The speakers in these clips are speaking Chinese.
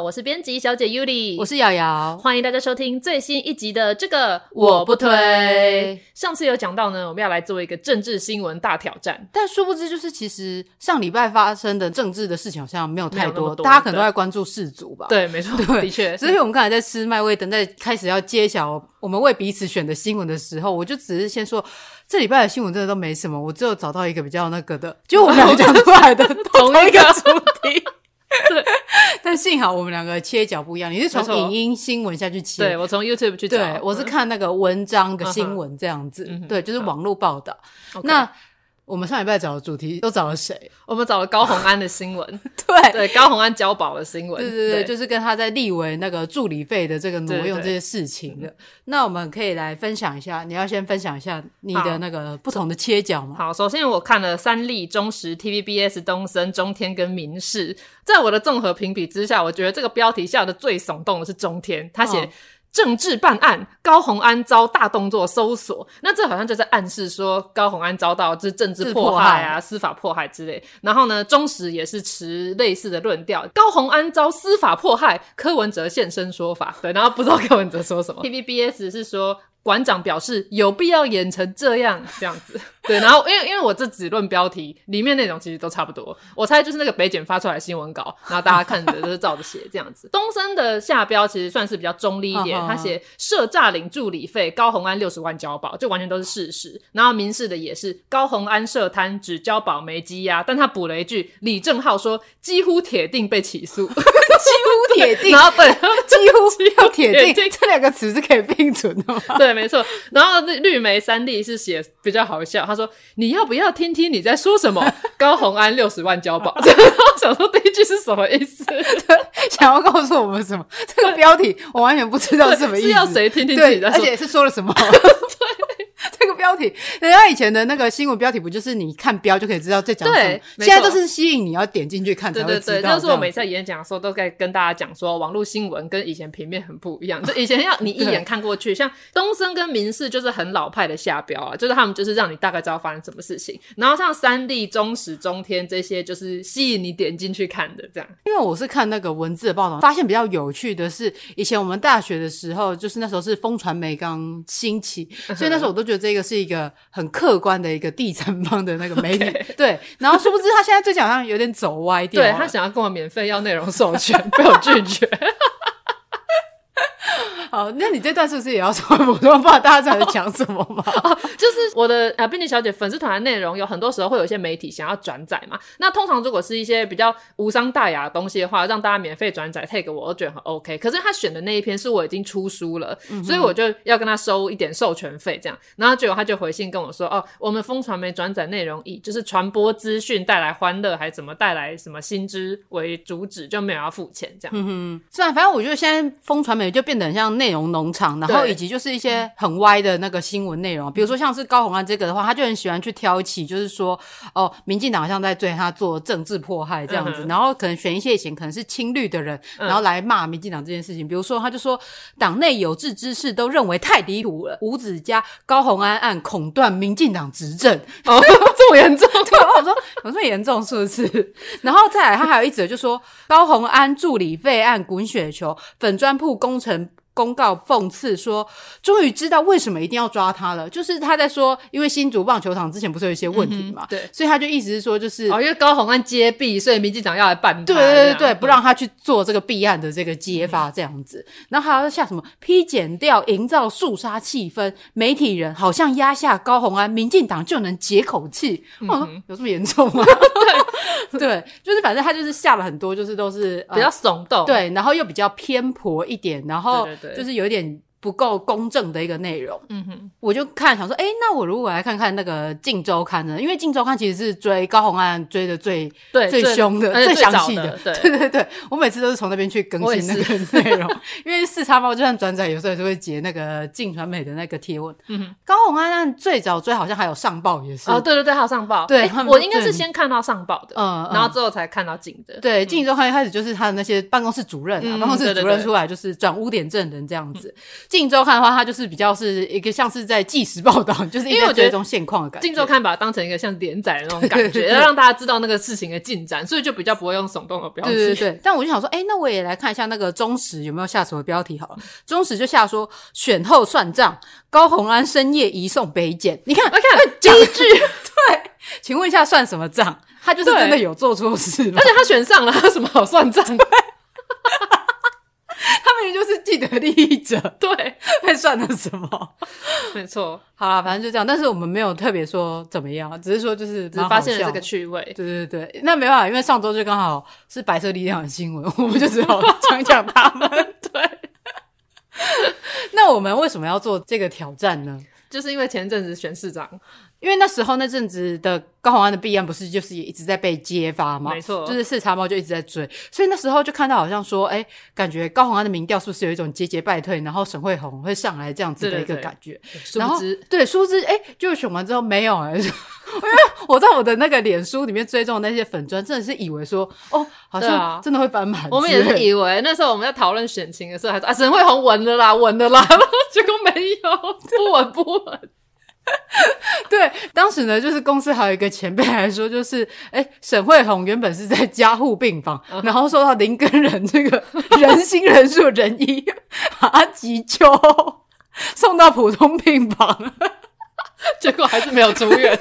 我是编辑小姐 Yuli，我是瑶瑶，欢迎大家收听最新一集的这个我不推。上次有讲到呢，我们要来做一个政治新闻大挑战，但殊不知就是其实上礼拜发生的政治的事情好像没有太多，多大家可能都在关注世足吧？对，没错，对的确。所以我们刚才在吃麦味等，在开始要揭晓我们为彼此选的新闻的时候，我就只是先说这礼拜的新闻真的都没什么，我只有找到一个比较那个的，就我们两个讲出来的 同一个主题。对，但幸好我们两个切角不一样。你是从影音新闻下去切，对，我从 YouTube 去找。对，我是看那个文章的新闻这样子。对，就是网络报道。那。我们上礼拜找的主题都找了谁？我们找了高虹安的新闻，对对，高虹安交保的新闻，对对对，就是跟他在立委那个助理费的这个挪用这些事情的。那我们可以来分享一下，你要先分享一下你的那个不同的切角吗？好，首先我看了三立、中时、TVBS、东森、中天跟民视，在我的综合评比之下，我觉得这个标题下的最耸动的是中天，他写。政治办案，高红安遭大动作搜索，那这好像就在暗示说高红安遭到就是政治迫害啊、司法迫害之类。然后呢，中时也是持类似的论调，高红安遭司法迫害，柯文哲现身说法。对，然后不知道柯文哲说什么。TVBS 是说。馆长表示有必要演成这样这样子，对，然后因为因为我这只论标题，里面内容其实都差不多，我猜就是那个北检发出来的新闻稿，然后大家看着都是照着写这样子。东森的下标其实算是比较中立一点，他写涉诈领助理费，高红安六十万交保，就完全都是事实。然后民事的也是高红安涉贪只交保没羁押，但他补了一句，李正浩说几乎铁定被起诉，几乎铁定，然后对，几乎要铁定这两个词是可以并存的吗？对。没错，然后绿绿眉三弟是写比较好笑，他说：“你要不要听听你在说什么？” 高红安六十万交保，然后想说第一句是什么意思？想要告诉我们什么？这个标题我完全不知道是什么意思，是要谁听听自己在说？而且是说了什么？标题，人家以前的那个新闻标题不就是你看标就可以知道在讲什么？对，现在都是吸引你要点进去看才会知道。对对对，就是我每次在演讲的时候都在跟大家讲说，网络新闻跟以前平面很不一样。就以前要 你一眼看过去，像东森跟民视就是很老派的下标啊，就是他们就是让你大概知道发生什么事情。然后像三立、中时、中天这些，就是吸引你点进去看的这样。因为我是看那个文字的报道，发现比较有趣的是，以前我们大学的时候，就是那时候是风传媒刚兴起，所以那时候我都觉得这个是一个。很客观的一个第三方的那个媒体 对，然后殊不知他现在最近好像有点走歪掉，对，他想要跟我免费要内容授权，被我拒绝。好，那你这段是不是也要说普通话？大家知道在讲什么吗？哦、就是我的啊，编辑小姐粉丝团的内容有很多时候会有一些媒体想要转载嘛。那通常如果是一些比较无伤大雅的东西的话，让大家免费转载 tag 我，我都觉得很 OK。可是他选的那一篇是我已经出书了，嗯、所以我就要跟他收一点授权费这样。然后结果他就回信跟我说：“哦，我们风传媒转载内容以就是传播资讯带来欢乐，还怎么带来什么新知为主旨，就没有要付钱这样。”嗯哼，是啊，反正我觉得现在风传媒就变得很像。内容农场，然后以及就是一些很歪的那个新闻内容，比如说像是高红安这个的话，他就很喜欢去挑起，就是说哦，民进党好像在对他做政治迫害这样子，嗯、然后可能选一些以前可能是亲绿的人，然后来骂民进党这件事情。嗯、比如说，他就说党内有志之士都认为太离谱了，吴子嘉高红安案恐断民进党执政，哦，这么严重？对，我说有这么严重是不是？然后再来，他还有一则就说高红安助理费案滚雪球，粉砖铺工程。公告讽刺说，终于知道为什么一定要抓他了。就是他在说，因为新竹棒球场之前不是有一些问题嘛，嗯、对，所以他就意思是说，就是哦，因为高虹安接弊，所以民进党要来办他，对对对对，不让他去做这个弊案的这个揭发这样子。嗯、然后还要下什么批检掉，营造肃杀气氛，媒体人好像压下高虹安，民进党就能解口气。有这么严重吗？对 对，就是反正他就是下了很多，就是都是、呃、比较耸动，对，然后又比较偏颇一点，然后。就是有点不够公正的一个内容。嗯哼，我就看想说，哎，那我如果来看看那个《镜周刊》呢？因为《镜周刊》其实是追高洪案追的最对最凶的、最详细的。对 对对对，我每次都是从那边去更新那个内容。因为四叉猫就算转载，有时候也是会截那个镜传媒的那个贴文。嗯哼，高虹安最早追好像还有上报也是。哦，对对对，还有上报。对，我应该是先看到上报的，嗯，然后之后才看到镜的。对，镜周刊一开始就是他的那些办公室主任啊，办公室主任出来就是转污点证人这样子。镜周刊的话，它就是比较是一个像是在即时报道，就是因为我觉得这种现况的感觉。镜周刊把它当成一个像连载的那种感觉，要 让大家知道那个事情的进展，所以就比较不会用耸动的标题。对对对。但我就想说，哎，那我也来看一下那个中时有没有下什么标题好了。中时就下说选后算账，高红安深夜移送北检。你看，我看第一句，对，请问一下算什么账？他就是真的有做错事吗？而且他选上了，他有什么好算账？他们也就是既得利益者，对，还算了什么？没错，好啦，反正就这样。但是我们没有特别说怎么样，只是说就是只是发现了这个趣味。对对对，那没办法，因为上周就刚好是白色力量的新闻，我们就只好 讲讲他们。对，那我们为什么要做这个挑战呢？就是因为前阵子选市长，因为那时候那阵子的高虹安的弊案不是就是也一直在被揭发吗？没错，就是视察猫就一直在追，所以那时候就看到好像说，哎，感觉高虹安的民调是不是有一种节节败退，然后沈慧虹会上来这样子的一个感觉？然后对，殊不知哎，就选完之后没有哎，因为我在我的那个脸书里面追踪的那些粉砖，真的是以为说哦，好像真的会翻盘。我们也是以为那时候我们在讨论选情的时候，还说啊，沈慧虹稳了啦，稳了啦，结果没有，不 稳不稳。对，当时呢，就是公司还有一个前辈来说，就是哎，沈慧虹原本是在加护病房，嗯、然后受到林根仁这个人心仁术仁医把他急救送到普通病房，结果还是没有住院，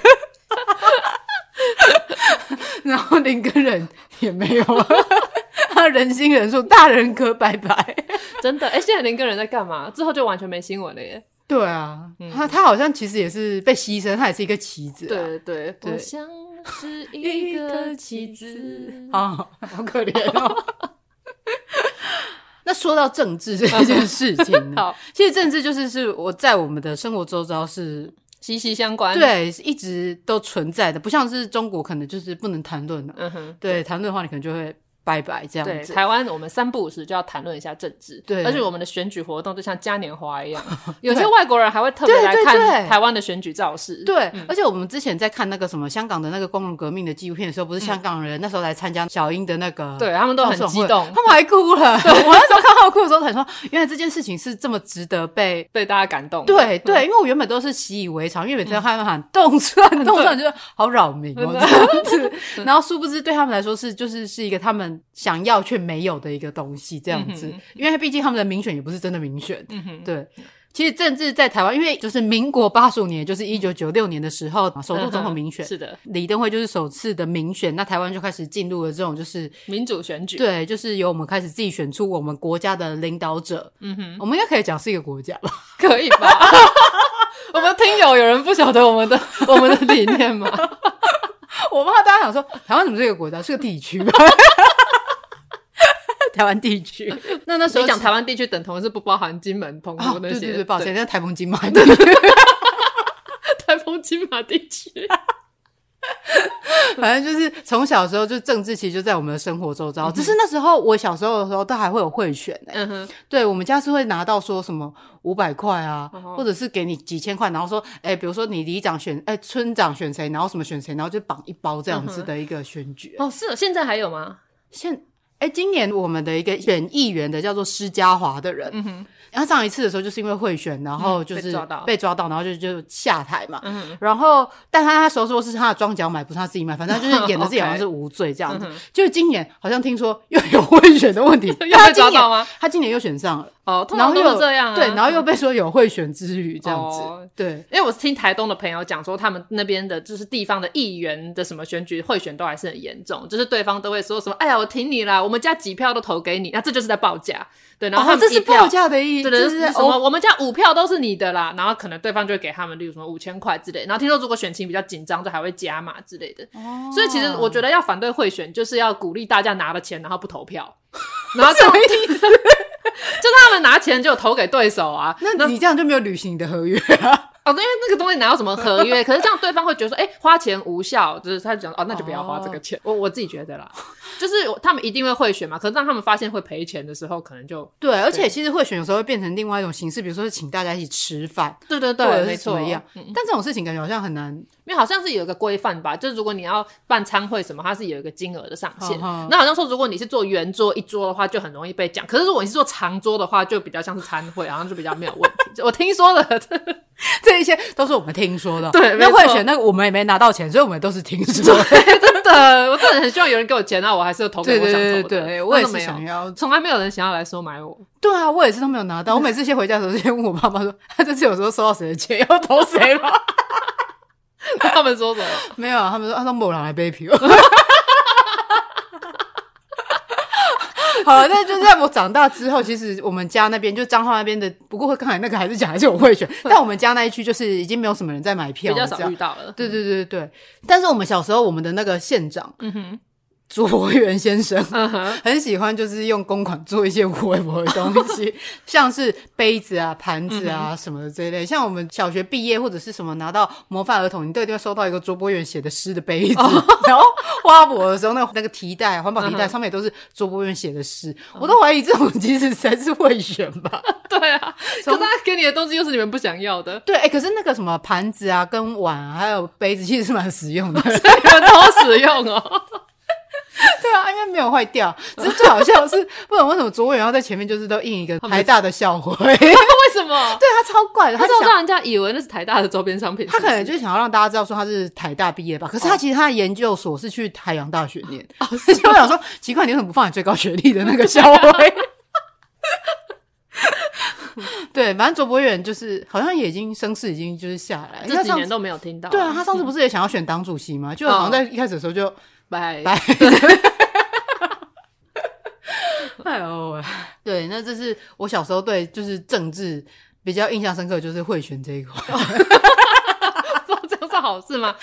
然后林根仁也没有，他人心仁术大人可拜拜，真的哎，现在林根仁在干嘛？之后就完全没新闻了耶。对啊，嗯、他他好像其实也是被牺牲，他也是一个棋子，啊。对对对，我像是一个棋子，啊，好可怜哦。那说到政治这件事情呢，好其实政治就是是我在我们的生活周遭是息息相关，对，一直都存在的，不像是中国可能就是不能谈论的。嗯哼，对，谈论的话你可能就会。拜拜，这样子。对，台湾我们三不五时就要谈论一下政治，对，而且我们的选举活动就像嘉年华一样，有些外国人还会特别来看台湾的选举造势。对，而且我们之前在看那个什么香港的那个光荣革命的纪录片的时候，不是香港人那时候来参加小英的那个，对他们都很激动，他们还哭了。我那时候看到哭的时候，才说原来这件事情是这么值得被被大家感动。对对，因为我原本都是习以为常，因为每次他们喊动算动算，就是好扰民哦这样子。然后殊不知对他们来说是就是是一个他们想要却。没有的一个东西，这样子，因为毕竟他们的民选也不是真的民选，对。其实政治在台湾，因为就是民国八十五年，就是一九九六年的时候，首度总统民选，是的，李登辉就是首次的民选，那台湾就开始进入了这种就是民主选举，对，就是由我们开始自己选出我们国家的领导者。嗯哼，我们应该可以讲是一个国家吧？可以吧？我们听友有人不晓得我们的 我们的理念吗？我怕大家想说，台湾怎么是一个国家？是个地区吧？台湾地区，那那时候讲台湾地区等同是不包含金门、澎湖那些，对对对，抱歉，那台风金马，台风金马地区，反正就是从小时候就政治其实就在我们的生活周遭，只是那时候我小时候的时候都还会有贿选呢。嗯哼，对我们家是会拿到说什么五百块啊，或者是给你几千块，然后说，哎，比如说你里长选，哎，村长选谁，然后什么选谁，然后就绑一包这样子的一个选举。哦，是，现在还有吗？现哎，今年我们的一个选议员的叫做施家华的人，嗯哼，然后上一次的时候就是因为贿选，然后就是被抓到，被抓到，然后就就下台嘛，嗯，然后但他他候说是他的庄脚买，不是他自己买，反正就是演的 自己好像是无罪这样子。就今年好像听说又有 贿选的问题，又被抓到吗？他今年又选上了。哦，然后又这样，对，然后又被说有贿选之余这样子，对，因为我是听台东的朋友讲说，他们那边的就是地方的议员的什么选举贿选都还是很严重，就是对方都会说什么，哎呀，我挺你啦，我们家几票都投给你，那这就是在报价，对，然后这是报价的意思，对对，是什么？我们家五票都是你的啦，然后可能对方就会给他们，例如什么五千块之类，然后听说如果选情比较紧张，就还会加码之类的，哦，所以其实我觉得要反对贿选，就是要鼓励大家拿了钱然后不投票，然后什么意思？就他们拿钱就投给对手啊，那你这样就没有履行你的合约啊。哦，因为那个东西哪有什么合约？可是这样对方会觉得说，哎，花钱无效，就是他讲哦，那就不要花这个钱。我我自己觉得啦，就是他们一定会贿选嘛。可是当他们发现会赔钱的时候，可能就对。而且其实贿选有时候会变成另外一种形式，比如说是请大家一起吃饭，对对对，没错一样。但这种事情感觉好像很难，因为好像是有一个规范吧，就是如果你要办餐会什么，它是有一个金额的上限。那好像说如果你是做圆桌一桌的话，就很容易被讲。可是如果你是做长桌的话，就比较像是餐会，好像就比较没有问题。我听说的。这一些都是我们听说的，对，那贿选那个我们也没拿到钱，所以我们都是听说的。真的，我真的很希望有人给我钱，那我还是要投给我想投的。对对对，我也是想要，从来没有人想要来收买我。对啊，我也是都没有拿到。我每次先回家的时候，先问我爸妈说，他这次有时候收到谁的钱，要投谁吗？他们说什么？没有，他们说按照某人来背票。好了，那就在我长大之后，其实我们家那边就彰化那边的，不过刚才那个还是讲还是我会选，但我们家那一区就是已经没有什么人在买票，比较少遇到了。对对对对，但是我们小时候，我们的那个县长，嗯哼。卓博源先生、uh huh. 很喜欢，就是用公款做一些无微博的东西，像是杯子啊、盘子啊什么的这一类。Uh. 像我们小学毕业或者是什么拿到模范儿童，你都一定会收到一个卓博源写的诗的杯子。Uh 然后花博的时候，那个那个提袋、环保提袋上面也都是卓博源写的诗。Uh huh. 我都怀疑这种其实才是贿选吧？对啊，从可是他给你的东西又是你们不想要的。对，哎、欸，可是那个什么盘子啊、跟碗啊，还有杯子，其实是蛮实用的，你们都实用哦。对啊，应该没有坏掉。只是最好笑是，不懂为什么卓博源要在前面就是都印一个台大的校徽？为什么？对，他超怪的，他想让人家以为那是台大的周边商品。他可能就想要让大家知道说他是台大毕业吧。可是他其实他的研究所是去海洋大学念。所以我想说，奇怪，你为什么不放你最高学历的那个校徽？对，反正卓博远就是好像也已经声势已经就是下来，这几年都没有听到。对啊，他上次不是也想要选党主席吗？就好像在一开始的时候就。拜拜！哎呦，对，那这是我小时候对就是政治比较印象深刻，就是贿选这一块。这样是好事吗？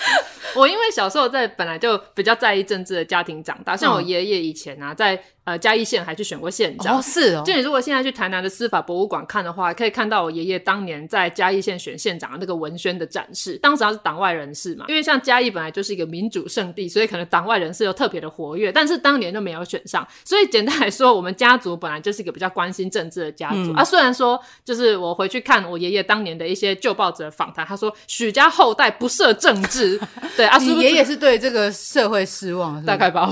我因为小时候在本来就比较在意政治的家庭长大，像我爷爷以前啊，在。呃，嘉义县还去选过县长。哦，是哦。就你如果现在去台南的司法博物馆看的话，可以看到我爷爷当年在嘉义县选县长的那个文宣的展示。当时他是党外人士嘛，因为像嘉义本来就是一个民主圣地，所以可能党外人士又特别的活跃。但是当年就没有选上，所以简单来说，我们家族本来就是一个比较关心政治的家族、嗯、啊。虽然说，就是我回去看我爷爷当年的一些旧报纸的访谈，他说许家后代不涉政治。对啊，你爷爷是对这个社会失望，大概吧。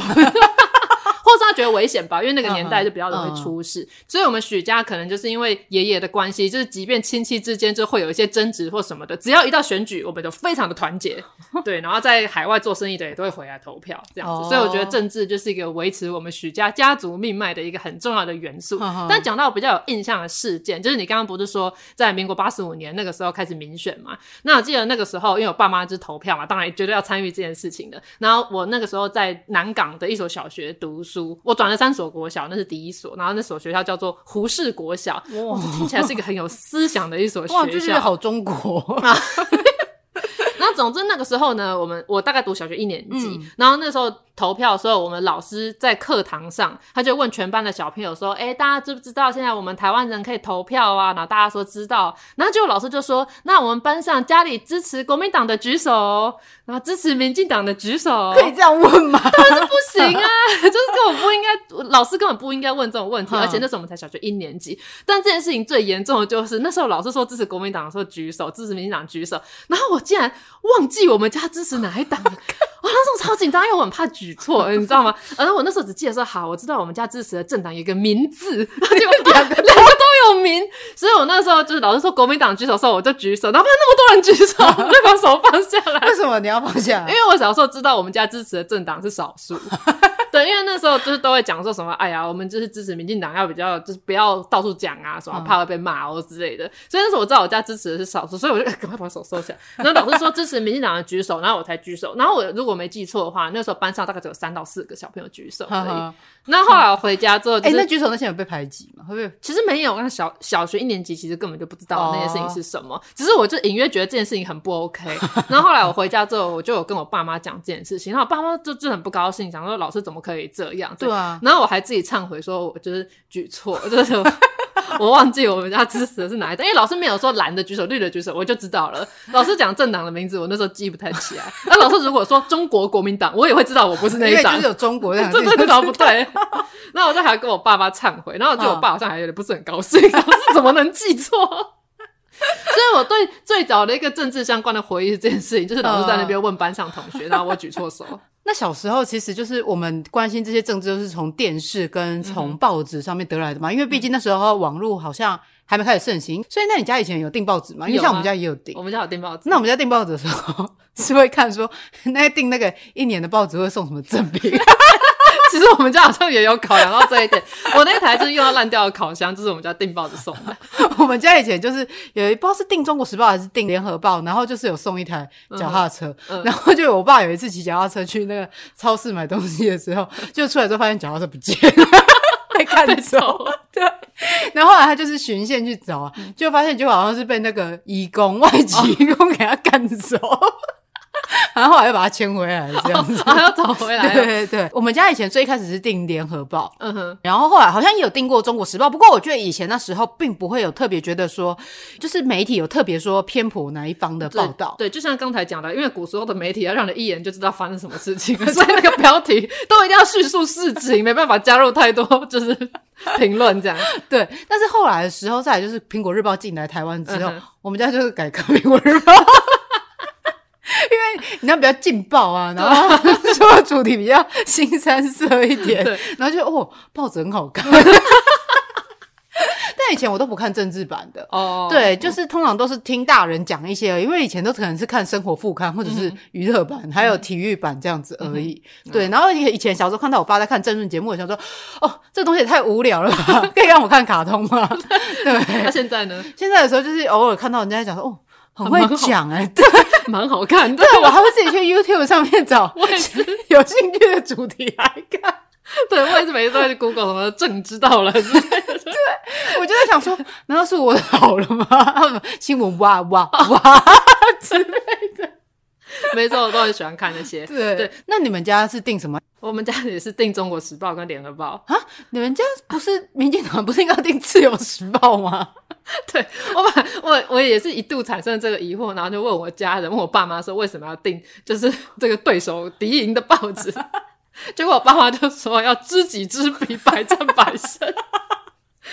或是他觉得危险吧，因为那个年代就比较容易出事，uh uh. 所以我们许家可能就是因为爷爷的关系，就是即便亲戚之间就会有一些争执或什么的，只要一到选举，我们就非常的团结，对，然后在海外做生意的也都会回来投票这样子，uh. 所以我觉得政治就是一个维持我们许家家族命脉的一个很重要的元素。Uh. 但讲到比较有印象的事件，就是你刚刚不是说在民国八十五年那个时候开始民选嘛？那我记得那个时候，因为我爸妈就是投票嘛，当然绝对要参与这件事情的。然后我那个时候在南港的一所小学读书。我转了三所国小，那是第一所，然后那所学校叫做胡适国小，哇，听起来是一个很有思想的一所学校，就是好中国。那总之那个时候呢，我们我大概读小学一年级，嗯、然后那时候。投票的时候，我们老师在课堂上，他就问全班的小朋友说：“哎，大家知不知道现在我们台湾人可以投票啊？”然后大家说知道，然后就老师就说：“那我们班上家里支持国民党的举手，然后支持民进党的举手。”可以这样问吗？当然是不行啊，就是根本不应该，老师根本不应该问这种问题。而且那时候我们才小学一年级，但这件事情最严重的就是那时候老师说支持国民党的时候举手，支持民进党举手，然后我竟然忘记我们家支持哪一党。我那时候超紧张，因为我很怕举错，你知道吗？然后我那时候只记得说，好，我知道我们家支持的政党有一个“名”字，然后结果两个两个都有“名”，所以我那时候就是老师说国民党举手的时候，我就举手，然后那么多人举手，我就把手放下来。为什么你要放下来？因为我小时候知道我们家支持的政党是少数。对，因为那时候就是都会讲说什么，哎呀，我们就是支持民进党，要比较就是不要到处讲啊，什么怕会被骂哦之类的。所以那时候我知道我家支持的是少数，所以我就 赶快把手收起来。然后老师说支持民进党的举手，然后我才举手。然后我如果没记错的话，那时候班上大概只有三到四个小朋友举手而已。那后来我回家之后，就是，哎，那举手那些有被排挤吗？会不会？其实没有，那小小学一年级其实根本就不知道那件事情是什么，只是我就隐约觉得这件事情很不 OK。然后后来我回家之后，我就有跟我爸妈讲这件事情，然后我爸妈就就很不高兴，想说老师怎么可以这样。对啊，然后我还自己忏悔说，我就是举错，就是 我忘记我们家支持的是哪一党，因为老师没有说蓝的举手，绿的举手，我就知道了。老师讲政党的名字，我那时候记不太起来。那老师如果说中国国民党，我也会知道我不是那一党，就是有中国这样，对 对对，不对。那我就还跟我爸爸忏悔，然后我觉得我爸好像还有点不是很高兴，老师怎么能记错？所以我对最早的一个政治相关的回忆是这件事情，就是老师在那边问班上同学，然后我举错手。那小时候其实就是我们关心这些政治，都是从电视跟从报纸上面得来的嘛。嗯、因为毕竟那时候网络好像还没开始盛行，所以那你家以前有订报纸吗？因为像我们家也有订，我们家有订报纸。那我们家订报纸的时候 是会看说，那订那个一年的报纸会送什么赠品？其实我们家好像也有考量到这一点。我那台就是用到烂掉的烤箱，就是我们家订报纸送的。我们家以前就是有一不知道是订《中国时报》还是订《联合报》，然后就是有送一台脚踏车。然后就我爸有一次骑脚踏车去那个超市买东西的时候，就出来之后发现脚踏车不见了，被看走。对。然后后来他就是循线去找啊，就发现就好像是被那个义工外籍义工给他赶走。然后后来又把它牵回来，这样子，还要找回来。对对对，我们家以前最开始是订联合报，嗯哼，然后后来好像也有订过中国时报。不过我觉得以前那时候并不会有特别觉得说，就是媒体有特别说偏颇哪一方的报道。对，就像刚才讲的，因为古时候的媒体要让你一眼就知道发生什么事情，所以那个标题都一定要叙述事情，没办法加入太多就是评论这样。对，但是后来的时候，再来就是苹果日报进来台湾之后，嗯、我们家就是改革苹果日报。因为你那比较劲爆啊，然后 说主题比较新三色一点，然后就哦，报纸很好看。但以前我都不看政治版的哦，对，就是通常都是听大人讲一些，因为以前都可能是看生活副刊或者是娱乐版，还有体育版这样子而已。嗯、对，然后以前小时候看到我爸在看政论节目，我想说，哦，这东西也太无聊了吧，可以让我看卡通吗？对。那现在呢？现在的时候就是偶尔看到人家讲说，哦。很会讲哎、欸，对，蛮好看的。对，我还会自己去 YouTube 上面找 我也是 有兴趣的主题来看。对，我也是每次都在 Google 什么正知道了。对，我就在想说，难道是我老了吗？新闻哇哇哇之类的。没错，我都很喜欢看那些。对对，那你们家是订什么？我们家也是订《中国时报》跟《联合报》啊。你们家不是民进党，不是应该订《自由时报》吗？对，我把我我也是一度产生这个疑惑，然后就问我家人，问我爸妈说，为什么要订就是 这个对手敌营的报纸？结果我爸妈就说要知己知彼，百战百胜。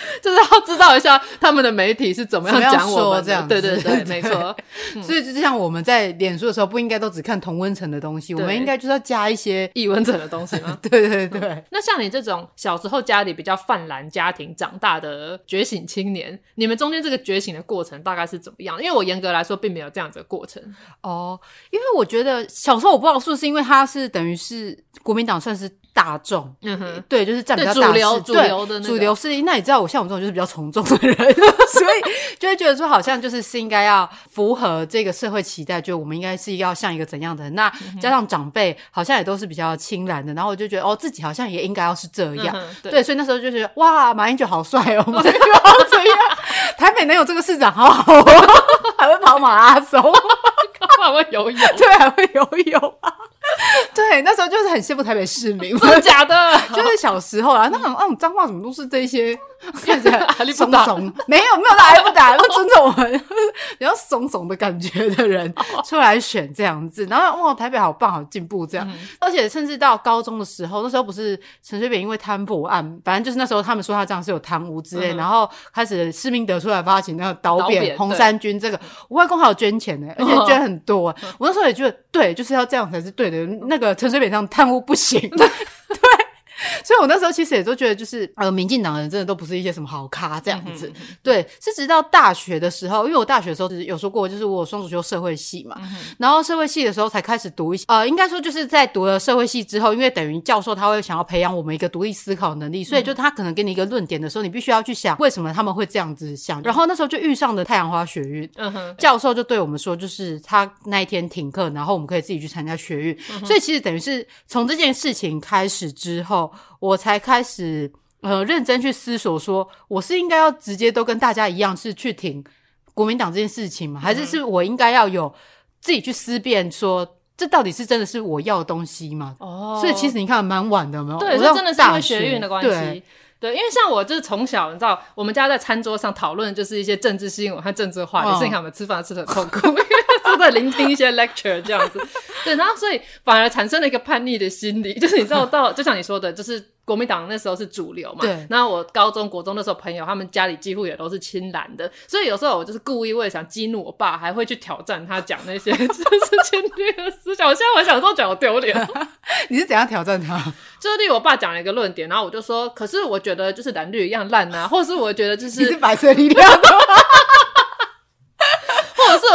就是要知道一下他们的媒体是怎么样讲我们这样，对对对，没错。所以就像我们在脸书的时候，不应该都只看同温层的东西，我们应该就是要加一些异温层的东西吗？对对对。那像你这种小时候家里比较泛蓝家庭长大的觉醒青年，你们中间这个觉醒的过程大概是怎么样？因为我严格来说并没有这样子的过程哦。因为我觉得小时候我不知道是不是因为他是等于是国民党算是。大众，嗯哼，对，就是占比较大主流，主流的主流势力。那你知道，我像我这种就是比较从众的人，所以就会觉得说，好像就是是应该要符合这个社会期待，就我们应该是要像一个怎样的人。那加上长辈好像也都是比较清蓝的，然后我就觉得哦，自己好像也应该要是这样，对，所以那时候就觉得哇，马英九好帅哦，马英九好这样，台北能有这个市长好好哦，还会跑马拉松，还会游泳，对，还会游泳啊。对，那时候就是很羡慕台北市民，真的假的？就是小时候啊，那种那种脏话怎么都是这些，看起来怂怂，没有没有打还不打，不尊重我们比较怂怂的感觉的人出来选这样子，然后哇，台北好棒，好进步这样，而且甚至到高中的时候，那时候不是陈水扁因为贪腐案，反正就是那时候他们说他这样是有贪污之类，然后开始市民得出来发起那个倒扁红衫军，这个我外公还有捐钱呢，而且捐很多，我那时候也觉得对，就是要这样才是对的。那个陈水扁上贪污不行，对。所以，我那时候其实也都觉得，就是呃，民进党的人真的都不是一些什么好咖这样子。嗯、对，是直到大学的时候，因为我大学的时候有说过，就是我双主修社会系嘛，嗯、然后社会系的时候才开始读一些，呃，应该说就是在读了社会系之后，因为等于教授他会想要培养我们一个独立思考能力，所以就他可能给你一个论点的时候，你必须要去想为什么他们会这样子想。然后那时候就遇上了太阳花学运，嗯、教授就对我们说，就是他那一天停课，然后我们可以自己去参加学运。嗯、所以其实等于是从这件事情开始之后。我才开始呃认真去思索，说我是应该要直接都跟大家一样是去挺国民党这件事情吗？还是是我应该要有自己去思辨，说这到底是真的是我要的东西吗？哦，所以其实你看蛮晚的没有，对，这真的是因为学运的关系。对，因为像我就是从小，你知道，我们家在餐桌上讨论就是一些政治新闻和政治话题，所以你看我们吃饭吃的很痛苦，因为 都在聆听一些 lecture 这样子。对，然后所以反而产生了一个叛逆的心理，就是你知道到，就像你说的，就是。国民党那时候是主流嘛，对。那我高中国中那时候朋友，他们家里几乎也都是亲蓝的，所以有时候我就是故意为了想激怒我爸，还会去挑战他讲那些 就是侵略的思想。我现在我想说觉得好丢脸。你是怎样挑战他？就是例如我爸讲了一个论点，然后我就说，可是我觉得就是蓝绿一样烂啊，或者是我觉得就是你是白色力量。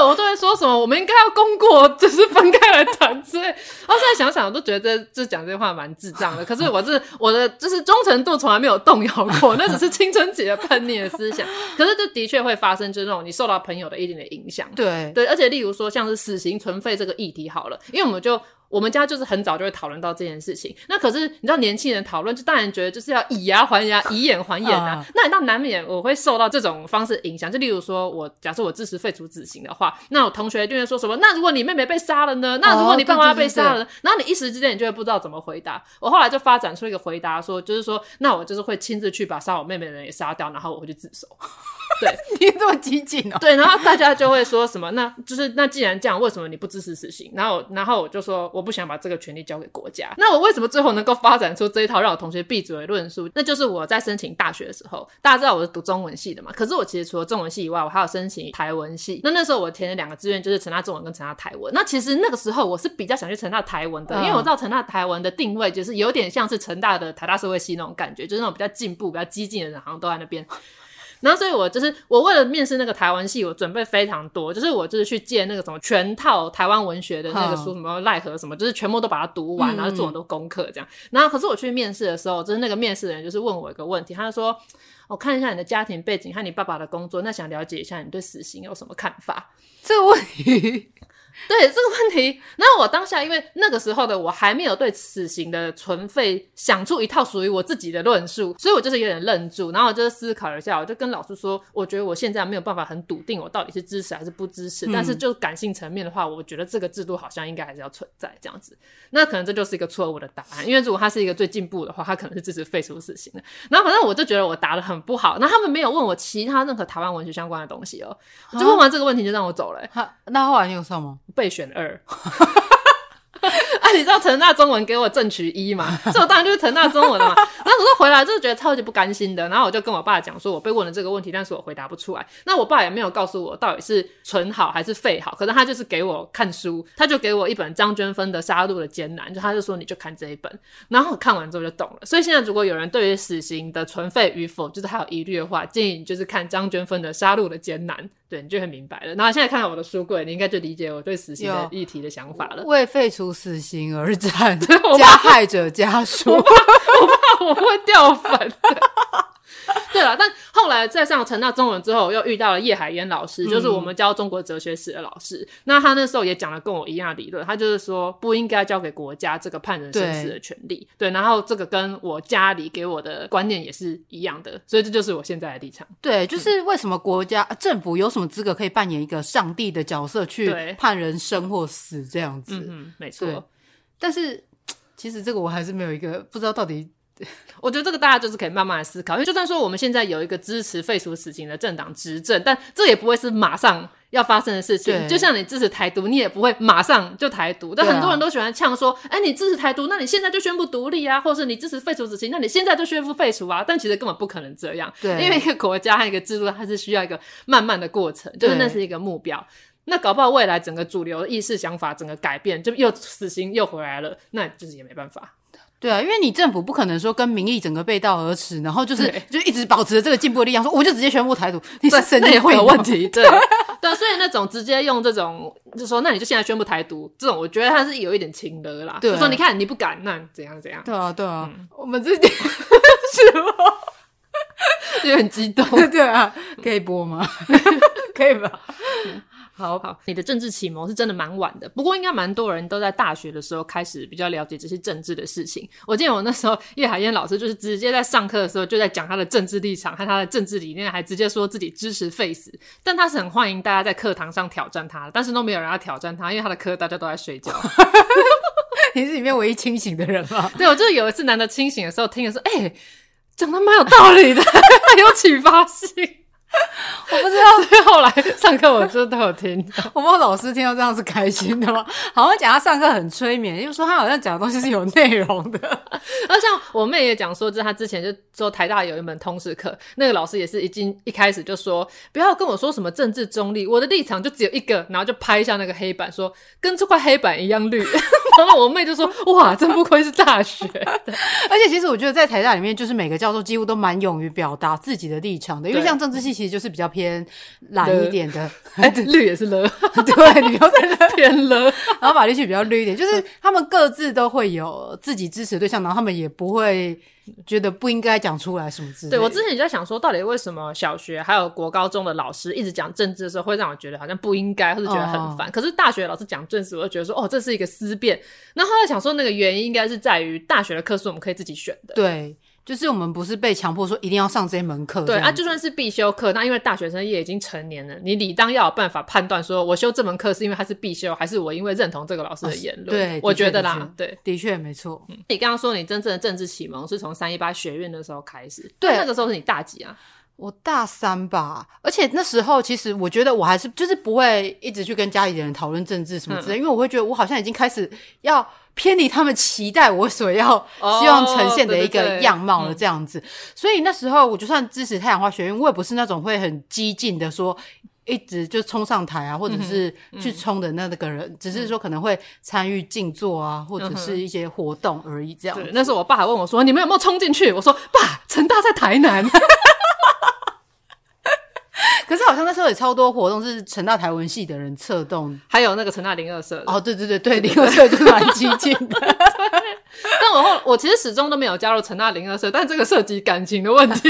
我都会说什么，我们应该要功过，就是分开来谈之类。然后现在想想，我都觉得这这讲这句话蛮智障的。可是我是我的，就是忠诚度从来没有动摇过，那只是青春期的叛逆的思想。可是这的确会发生，就是那种你受到朋友的一点的影响。对对，而且例如说像是死刑存废这个议题好了，因为我们就。我们家就是很早就会讨论到这件事情，那可是你知道年轻人讨论，就当然觉得就是要以牙还牙，以眼还眼啊。Uh. 那你到难免我会受到这种方式影响，就例如说我假设我支持废除死刑的话，那我同学就会说什么？那如果你妹妹被杀了呢？那如果你爸妈被杀了呢？Oh, 然后你一时之间你就会不知道怎么回答。我后来就发展出一个回答说，说就是说，那我就是会亲自去把杀我妹妹的人也杀掉，然后我会去自首。对，你这么激进哦？对，然后大家就会说什么？那就是那既然这样，为什么你不支持死刑？然后然后我就说我不想把这个权利。交给国家，那我为什么最后能够发展出这一套让我同学闭嘴的论述？那就是我在申请大学的时候，大家知道我是读中文系的嘛？可是我其实除了中文系以外，我还有申请台文系。那那时候我填了两个志愿，就是成大中文跟成大台文。那其实那个时候我是比较想去成大台文的，因为我知道成大台文的定位就是有点像是成大的台大社会系那种感觉，就是那种比较进步、比较激进的人好像都在那边。然后，所以我就是我为了面试那个台湾系，我准备非常多，就是我就是去借那个什么全套台湾文学的那个书，什么奈何什么，就是全部都把它读完，然后做很多功课这样。然后，可是我去面试的时候，就是那个面试的人就是问我一个问题，他就说：“我看一下你的家庭背景和你爸爸的工作，那想了解一下你对死刑有什么看法？”这个问题。对这个问题，那我当下因为那个时候的我还没有对此行的存废想出一套属于我自己的论述，所以我就是有点愣住，然后我就思考了一下，我就跟老师说，我觉得我现在没有办法很笃定我到底是支持还是不支持，嗯、但是就感性层面的话，我觉得这个制度好像应该还是要存在这样子。那可能这就是一个错误的答案，因为如果他是一个最进步的话，他可能是支持废除死刑的。然后反正我就觉得我答的很不好，那他们没有问我其他任何台湾文学相关的东西哦，就问完这个问题就让我走了、欸。那后来你有上吗？备选二。啊，你知道成大中文给我正取一嘛？这我当然就是成大中文了嘛。然后我说回来就是觉得超级不甘心的，然后我就跟我爸讲说，我被问了这个问题，但是我回答不出来。那我爸也没有告诉我到底是存好还是废好，可是他就是给我看书，他就给我一本张娟芬的《杀戮的艰难》，就他就说你就看这一本。然后我看完之后就懂了。所以现在如果有人对于死刑的存废与否就是还有疑虑的话，建议你就是看张娟芬的《杀戮的艰难》。对，你就很明白了。然后现在看到我的书柜，你应该就理解我对死刑的议题的想法了。为废除死刑而战，加害者家属，我怕我会掉粉。对了，但后来在上成大中文之后，又遇到了叶海燕老师，就是我们教中国哲学史的老师。嗯、那他那时候也讲了跟我一样的理论，他就是说不应该交给国家这个判人生死的权利。对，对，然后这个跟我家里给我的观念也是一样的，所以这就是我现在的立场。对，就是为什么国家、嗯、政府有什么资格可以扮演一个上帝的角色去判人生或死这样子？嗯，没错。但是其实这个我还是没有一个不知道到底。我觉得这个大家就是可以慢慢的思考，因为就算说我们现在有一个支持废除死刑的政党执政，但这也不会是马上要发生的事情。就像你支持台独，你也不会马上就台独。但很多人都喜欢呛说：“哎、啊，你支持台独，那你现在就宣布独立啊，或者是你支持废除死刑，那你现在就宣布废除啊。”但其实根本不可能这样，对，因为一个国家和一个制度，它是需要一个慢慢的过程，就是那是一个目标。那搞不好未来整个主流的意识想法整个改变，就又死刑又回来了，那就是也没办法。对啊，因为你政府不可能说跟民意整个背道而驰，然后就是就一直保持着这个进步的力量，说我就直接宣布台独，你是神经会有问题。对 对，所以那种直接用这种，就说那你就现在宣布台独，这种我觉得他是有一点轻的啦。对，就说你看你不敢，那怎样怎样？对啊对啊，嗯、我们自己 是吗？就很激动。对啊，可以播吗？可以吧？嗯好好，你的政治启蒙是真的蛮晚的，不过应该蛮多人都在大学的时候开始比较了解这些政治的事情。我记得我那时候叶海燕老师就是直接在上课的时候就在讲他的政治立场和他的政治理念，还直接说自己支持废死，但他是很欢迎大家在课堂上挑战他，但是都没有人要挑战他，因为他的课大家都在睡觉。你是里面唯一清醒的人吗？对，我就是有一次难得清醒的时候听的时候，哎、欸。讲的蛮有道理的，有启发性。我不知道，所以后来上课我就都有听。我不知道老师听到这样是开心的吗？好像讲他上课很催眠，又说他好像讲的东西是有内容的。那像我妹也讲说，就是她之前就说台大有一门通识课，那个老师也是一进一开始就说不要跟我说什么政治中立，我的立场就只有一个，然后就拍一下那个黑板说跟这块黑板一样绿。然后我妹就说哇，真不愧是大学。而且其实我觉得在台大里面，就是每个教授几乎都蛮勇于表达自己的立场的，因为像政治系其实就是比较偏蓝一点的，哎，绿也是了，对，你要在 偏了，然后法律系比较绿一点，就是他们各自都会有自己支持的对象，然后他们也不会觉得不应该讲出来什么之类的。对，我之前也在想说，到底为什么小学还有国高中的老师一直讲政治的时候，会让我觉得好像不应该，或者觉得很烦。哦、可是大学老师讲政治，我就觉得说，哦，这是一个思辨。那后来想说，那个原因应该是在于大学的课是我们可以自己选的。对。就是我们不是被强迫说一定要上这一门课，对啊，就算是必修课，那因为大学生也已经成年了，你理当要有办法判断说，我修这门课是因为它是必修，还是我因为认同这个老师的言论？对，我觉得啦，对，的确没错。嗯，你刚刚说你真正的政治启蒙是从三一八学院的时候开始，对，那个时候是你大几啊？我大三吧，而且那时候其实我觉得我还是就是不会一直去跟家里的人讨论政治什么之类，嗯，因为我会觉得我好像已经开始要。偏离他们期待我所要希望呈现的一个样貌了，这样子。Oh, 对对对，所以那时候我就算支持太阳花学院，我也不是那种会很激进的说一直就冲上台啊，或者是去冲的那个人，嗯、只是说可能会参与静坐啊，或者是一些活动而已。这样子。那时候我爸还问我说：“你们有没有冲进去？”我说：“爸，成大在台南。” 可是好像那时候也超多活动是成大台文系的人策动，还有那个成大零二社哦，对对对对，零二社就是蛮激进的。但我后我其实始终都没有加入成大零二社，但这个涉及感情的问题。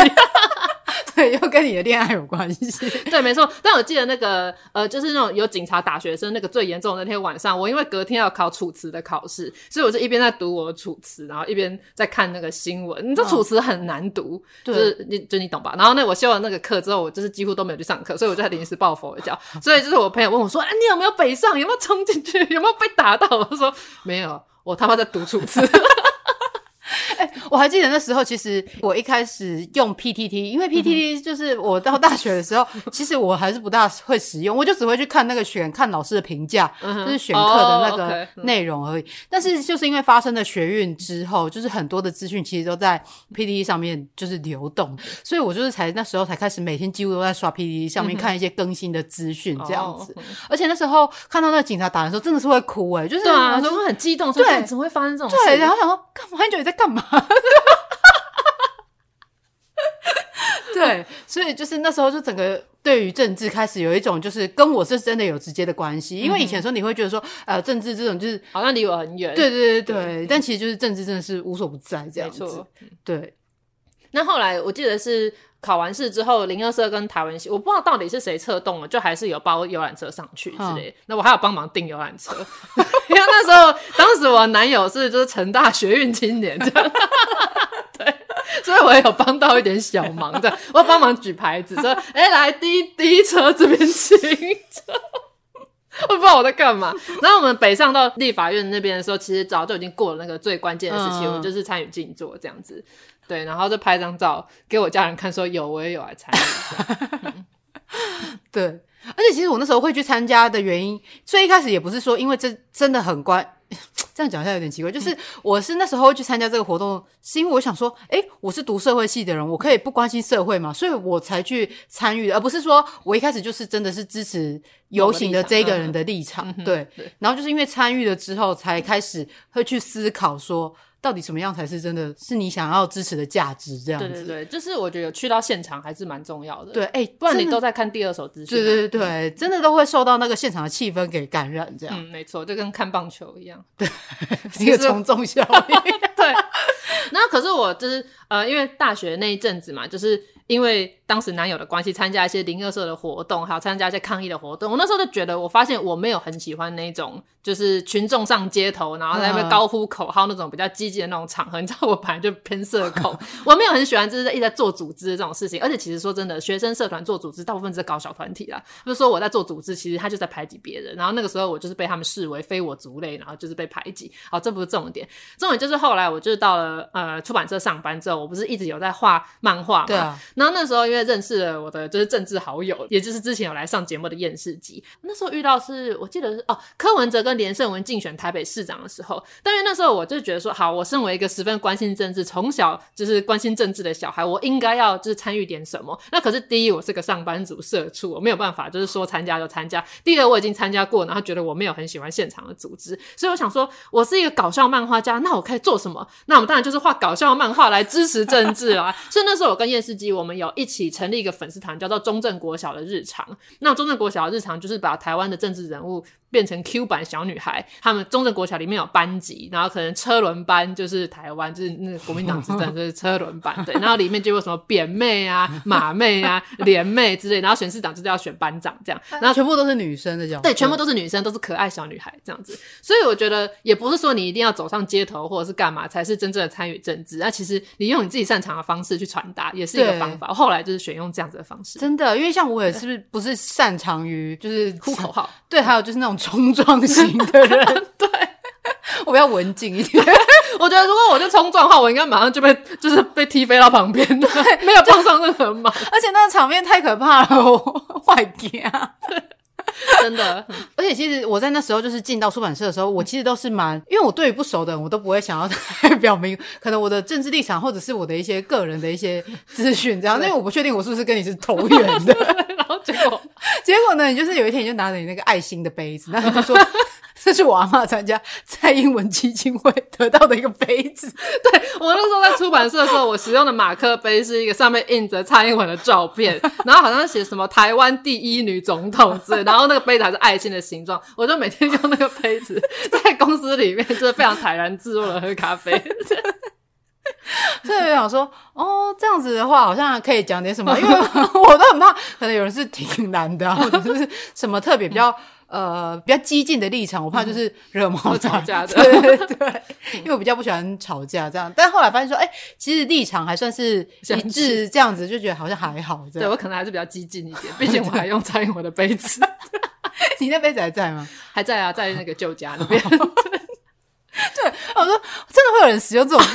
对，又跟你的恋爱有关系。对，没错。但我记得那个呃，就是那种有警察打学生那个最严重的那天晚上，我因为隔天要考楚辞的考试，所以我就一边在读我的楚辞，然后一边在看那个新闻。你知道楚辞很难读，哦、就是你就你懂吧？然后那我修完那个课之后，我就是几乎都没有去上课，所以我就在临时抱佛脚。所以就是我朋友问我说：“哎，你有没有北上？有没有冲进去？有没有被打到？”我说：“没有，我他妈在读楚辞。” 我还记得那时候，其实我一开始用 PTT，因为 PTT 就是我到大学的时候，其实我还是不大会使用，我就只会去看那个选看老师的评价，就是选课的那个内容而已。但是就是因为发生了学运之后，就是很多的资讯其实都在 PTT 上面就是流动，所以我就是才那时候才开始每天几乎都在刷 PTT 上面看一些更新的资讯这样子。而且那时候看到那个警察打的时候，真的是会哭诶、欸、就是对啊，就会很激动，对，怎么会发生这种事？对，然后想说干嘛？很久你在干嘛？对，所以就是那时候就整个对于政治开始有一种就是跟我是真的有直接的关系，因为以前说你会觉得说呃政治这种就是好像离我很远，对对对对，但其实就是政治真的是无所不在这样子。对。那后来我记得是考完试之后，零二社跟台湾系，我不知道到底是谁策动了，就还是有包游览车上去之类。嗯、那我还有帮忙订游览车，因为那时候当时我男友是就是成大学运青年这样，对，所以我也有帮到一点小忙这样，我帮忙举牌子说，哎、欸，来第一第一车这边请车。我不知道我在干嘛。然后我们北上到立法院那边的时候，其实早就已经过了那个最关键的时期，嗯、我就是参与静坐这样子。对，然后就拍张照给我家人看，说有我也有来参与。嗯、对，而且其实我那时候会去参加的原因，最一开始也不是说因为这真的很关。这样讲一下有点奇怪，就是我是那时候会去参加这个活动，是因为我想说，诶，我是读社会系的人，我可以不关心社会嘛，所以我才去参与的，而不是说我一开始就是真的是支持游行的这个人的立场，嗯、对。对然后就是因为参与了之后，才开始会去思考说。到底什么样才是真的是你想要支持的价值？这样子，对对对，就是我觉得去到现场还是蛮重要的。对，哎、欸，不然你都在看第二手资讯。对对对对，真的都会受到那个现场的气氛给感染，这样。嗯，没错，就跟看棒球一样。对，一个从众效应。对。然后可是我就是呃，因为大学那一阵子嘛，就是因为。当时男友的关系参加一些零二社的活动，还有参加一些抗议的活动。我那时候就觉得，我发现我没有很喜欢那种就是群众上街头，然后在那边高呼口号那种比较积极的那种场合。你知道，我本来就 偏社恐，我没有很喜欢就是一直在做组织这种事情。而且其实说真的，学生社团做组织大部分是搞小团体啦，就是说我在做组织，其实他就在排挤别人。然后那个时候我就是被他们视为非我族类，然后就是被排挤。好，这不是重点，重点就是后来我就是到了呃出版社上班之后，我不是一直有在画漫画嘛？对啊。然后那时候因为认识了我的就是政治好友，也就是之前有来上节目的厌世姬，那时候遇到是我记得是哦柯文哲跟连胜文竞选台北市长的时候，但是那时候我就觉得说，好，我身为一个十分关心政治、从小就是关心政治的小孩，我应该要就是参与点什么。那可是第一，我是个上班族社畜，我没有办法就是说参加就参加。第二，我已经参加过，然后觉得我没有很喜欢现场的组织，所以我想说，我是一个搞笑漫画家，那我可以做什么？那我们当然就是画搞笑漫画来支持政治啦。所以那时候我跟厌世姬，我们有一起成立一个粉丝团，叫做中正国小的日常。那中正国小的日常就是把台湾的政治人物。变成 Q 版小女孩，他们中正国小里面有班级，然后可能车轮班就是台湾，就是那个国民党执政就是车轮班，对，然后里面就有什么扁妹啊、马妹啊、连妹之类，然后选市长就是要选班长这样，然后全部都是女生的这样，对，全部都是女生，都是可爱小女孩这样子，所以我觉得也不是说你一定要走上街头或者是干嘛才是真正的参与政治，那其实你用你自己擅长的方式去传达也是一个方法。后来就是选用这样子的方式，真的，因为像我也是不是擅长于就是呼口号，对，还有就是那种冲撞型。的人，对，我比较文静一点。我觉得如果我就冲撞的话，我应该马上就被就是被踢飞到旁边，对，没有碰上任何马。而且那个场面太可怕了，我坏惊。真的，而且其实我在那时候就是进到出版社的时候，我其实都是蛮，因为我对于不熟的人，我都不会想要 再表明可能我的政治立场，或者是我的一些个人的一些资讯，这样，因为我不确定我是不是跟你是投缘的。然后结果，结果呢，你就是有一天你就拿着你那个爱心的杯子，然后就说。这是我阿嬷参加蔡英文基金会得到的一个杯子。对，我那时候在出版社的时候，我使用的马克杯是一个上面印着蔡英文的照片，然后好像写什么台湾第一女总统之类，然后那个杯子还是爱心的形状，我就每天用那个杯子在公司里面，就是非常坦然自若的喝咖啡。所以我想说，哦，这样子的话好像可以讲点什么，因为 我都很怕，可能有人是挺难的，或者是什么特别比较。呃，比较激进的立场，我怕就是惹毛、嗯、吵架的，对对对，因为我比较不喜欢吵架这样。但后来发现说，哎、欸，其实立场还算是一致，这样子就觉得好像还好。对，我可能还是比较激进一点，毕竟我还用蔡英文的杯子。你那杯子还在吗？还在啊，在那个旧家那边。对，我说真的会有人使用这种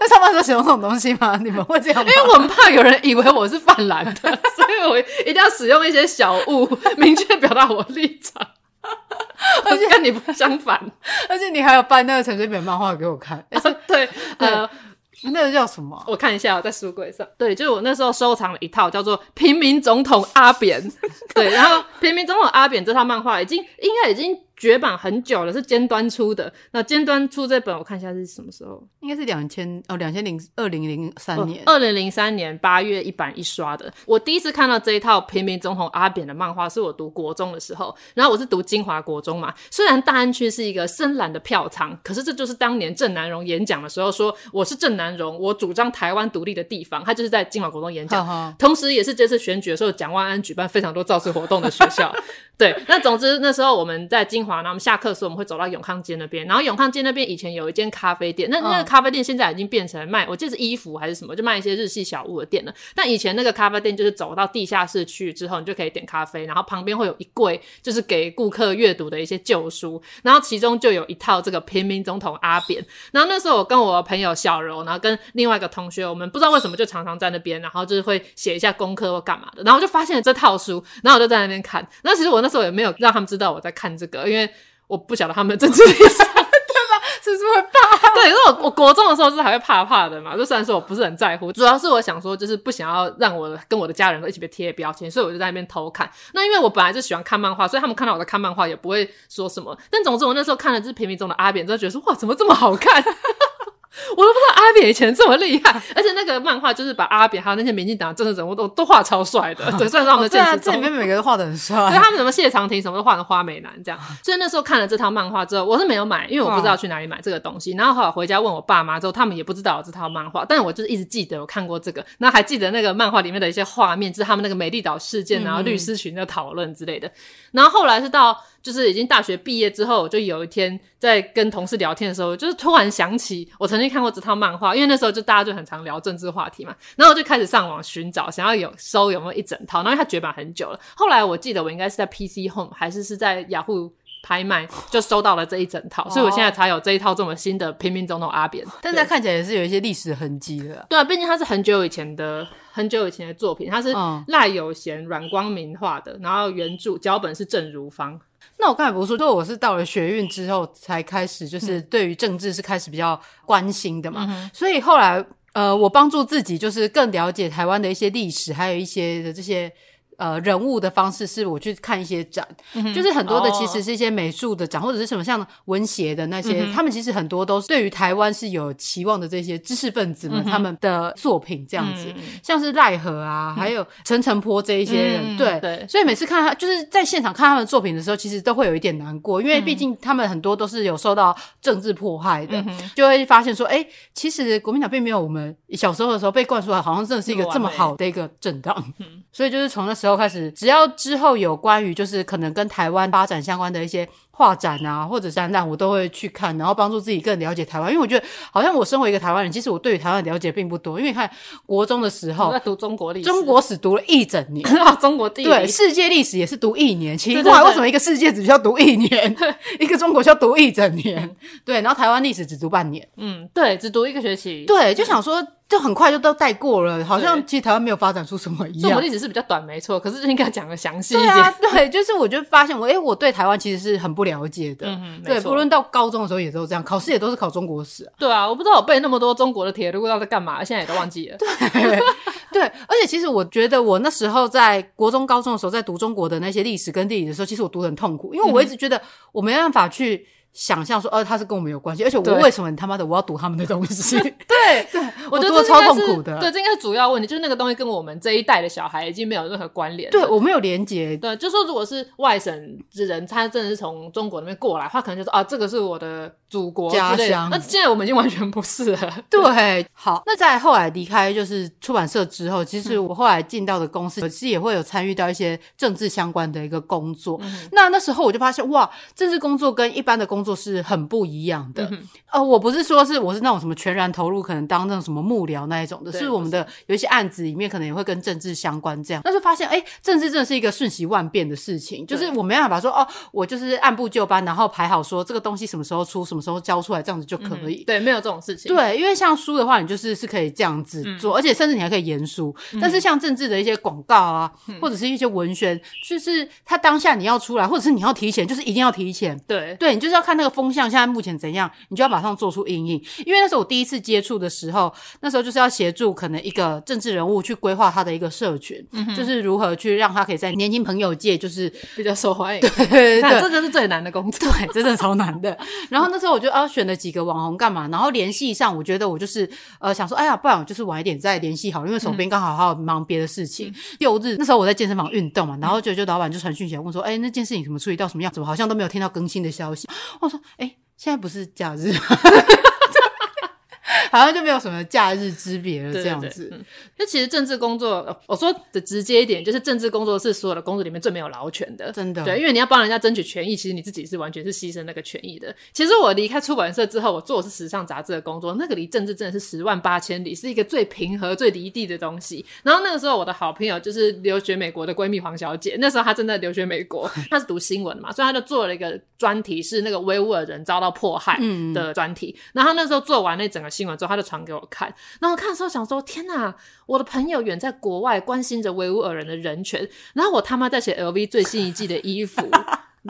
在上班时候使用这种东西吗？你们会这样吗？因为我很怕有人以为我是泛蓝的，所以我一定要使用一些小物，明确表达我的立场。而且跟你不相反，而且你还有搬那个陈水扁漫画给我看。啊、对，呃，那个叫什么？我看一下，在书柜上。对，就是我那时候收藏了一套叫做《平民总统阿扁》。对，然后《平民总统阿扁》这套漫画已经应该已经。绝版很久了，是尖端出的。那尖端出这本，我看一下是什么时候？应该是两千哦，两千零二零零三年，二零零三年八月一版一刷的。我第一次看到这一套平民总统阿扁的漫画，是我读国中的时候。然后我是读金华国中嘛，虽然大安区是一个深蓝的票仓，可是这就是当年郑南荣演讲的时候说：“我是郑南荣，我主张台湾独立的地方。”他就是在金华国中演讲，呵呵同时也是这次选举的时候，蒋万安举办非常多造势活动的学校。对，那总之那时候我们在金华，然后我们下课的时候我们会走到永康街那边，然后永康街那边以前有一间咖啡店，那那个咖啡店现在已经变成卖，我记得是衣服还是什么，就卖一些日系小物的店了。但以前那个咖啡店就是走到地下室去之后，你就可以点咖啡，然后旁边会有一柜，就是给顾客阅读的一些旧书，然后其中就有一套这个平民总统阿扁。然后那时候我跟我朋友小柔，然后跟另外一个同学，我们不知道为什么就常常在那边，然后就是会写一下功课或干嘛的，然后就发现了这套书，然后我就在那边看。那其实我那时候也没有让他们知道我在看这个，因为我不晓得他们的政治立场，对吧？是不是会怕？对，因为我我国中的时候是还会怕怕的嘛。就虽然说我不是很在乎，主要是我想说，就是不想要让我跟我的家人都一起被贴标签，所以我就在那边偷看。那因为我本来就喜欢看漫画，所以他们看到我在看漫画也不会说什么。但总之，我那时候看了就是平民中的阿扁，之后觉得说哇，怎么这么好看？我都不知道阿扁以前这么厉害，而且那个漫画就是把阿扁还有那些民进党政治人物都都画超帅的，对，算是他们的现实中。这里面每个都画的很帅，对，他们什么谢长廷什么都画成花美男这样。所以那时候看了这套漫画之后，我是没有买，因为我不知道去哪里买这个东西。然后后来回家问我爸妈之后，他们也不知道有这套漫画，但是我就是一直记得我看过这个，然后还记得那个漫画里面的一些画面，就是他们那个美丽岛事件，然后律师群的讨论之类的。然后后来是到。就是已经大学毕业之后，就有一天在跟同事聊天的时候，就是突然想起我曾经看过这套漫画，因为那时候就大家就很常聊政治话题嘛，然后我就开始上网寻找，想要有收有没有一整套，然后它绝版很久了。后来我记得我应该是在 PC Home 还是是在雅虎拍卖就收到了这一整套，所以我现在才有这一套这么新的平民总统阿扁。但是它看起来也是有一些历史痕迹的。对啊，毕竟它是很久以前的很久以前的作品，它是赖有贤、阮光明画的，然后原著脚本是郑如芳。那我刚才不是说，就我是到了学运之后才开始，就是对于政治是开始比较关心的嘛，嗯、所以后来呃，我帮助自己就是更了解台湾的一些历史，还有一些的这些。呃，人物的方式是我去看一些展，嗯、就是很多的其实是一些美术的展，哦、或者是什么像文协的那些，嗯、他们其实很多都是对于台湾是有期望的这些知识分子们，嗯、他们的作品这样子，嗯、像是赖和啊，嗯、还有陈澄波这一些人，嗯、对。对，所以每次看他就是在现场看他们的作品的时候，其实都会有一点难过，因为毕竟他们很多都是有受到政治迫害的，嗯、就会发现说，哎，其实国民党并没有我们小时候的时候被灌输的，好像真的是一个这么好的一个政党，嗯、所以就是从那时候。开始，只要之后有关于就是可能跟台湾发展相关的一些画展啊，或者展览，我都会去看，然后帮助自己更了解台湾。因为我觉得，好像我身为一个台湾人，其实我对于台湾了解并不多。因为你看国中的时候，我在读中国历史，中国史读了一整年，中国地理对世界历史也是读一年。奇怪，为什么一个世界只需要读一年，一个中国需要读一整年？对，然后台湾历史只读半年。嗯，对，只读一个学期。对，就想说。就很快就都带过了，好像其实台湾没有发展出什么一样。中国历史是比较短，没错，可是就应该讲的详细一点。对啊，对，就是我就发现我，哎、欸、我对台湾其实是很不了解的。嗯哼，对，不论到高中的时候也都这样，考试也都是考中国史、啊。对啊，我不知道我背那么多中国的铁路要在干嘛，现在也都忘记了。对，对，而且其实我觉得我那时候在国中、高中的时候，在读中国的那些历史跟地理的时候，其实我读得很痛苦，因为我一直觉得我没办法去。想象说，呃，他是跟我们有关系，而且我为什么他妈的我要读他们的东西？对 对，我觉得超痛苦的。对，这应该是主要问题，就是那个东西跟我们这一代的小孩已经没有任何关联。对，我没有连接。对，就说如果是外省之人，他真的是从中国那边过来，他可能就说啊，这个是我的祖国家乡。那现在我们已经完全不是了。对，好，那在后来离开就是出版社之后，其实我后来进到的公司，其实也会有参与到一些政治相关的一个工作。那那时候我就发现，哇，政治工作跟一般的工作是很不。一样的，嗯、哼呃，我不是说是我是那种什么全然投入，可能当那种什么幕僚那一种的，是我们的有一些案子里面可能也会跟政治相关这样，但是发现哎，政治真的是一个瞬息万变的事情，就是我没办法说哦，我就是按部就班，然后排好说这个东西什么时候出，什么时候交出来，这样子就可以。嗯、对，没有这种事情。对，因为像书的话，你就是是可以这样子做，嗯、而且甚至你还可以延书。嗯、但是像政治的一些广告啊，嗯、或者是一些文宣，就是它当下你要出来，或者是你要提前，就是一定要提前。对，对你就是要看那个风向，现在目前怎样，你就要马上做出因应。因为那时候我第一次接触的时候，那时候就是要协助可能一个政治人物去规划他的一个社群，嗯、就是如何去让他可以在年轻朋友界就是比较受欢迎。对，对，对，这个是最难的工作，对，真的超难的。然后那时候我就啊选了几个网红干嘛，然后联系上，我觉得我就是呃想说，哎呀，不然我就是晚一点再联系好了，因为手边刚好还有忙别的事情。嗯、六日那时候我在健身房运动嘛，然后就就老板就传讯息来问说，哎，那件事情怎么处理到什么样？怎么好像都没有听到更新的消息？我说，哎。现在不是假日。好像就没有什么假日之别了，这样子。那、嗯、其实政治工作，我说的直接一点，就是政治工作是所有的工作里面最没有劳权的，真的。对，因为你要帮人家争取权益，其实你自己是完全是牺牲那个权益的。其实我离开出版社之后，我做的是时尚杂志的工作，那个离政治真的是十万八千里，是一个最平和、最离地的东西。然后那个时候，我的好朋友就是留学美国的闺蜜黄小姐，那时候她正在留学美国，她是读新闻嘛，所以她就做了一个专题，是那个维吾尔人遭到迫害的专题。嗯、然后那时候做完那整个新闻之后，他就传给我看。然后看的时候想说：天哪！我的朋友远在国外关心着维吾尔人的人权，然后我他妈在写 LV 最新一季的衣服。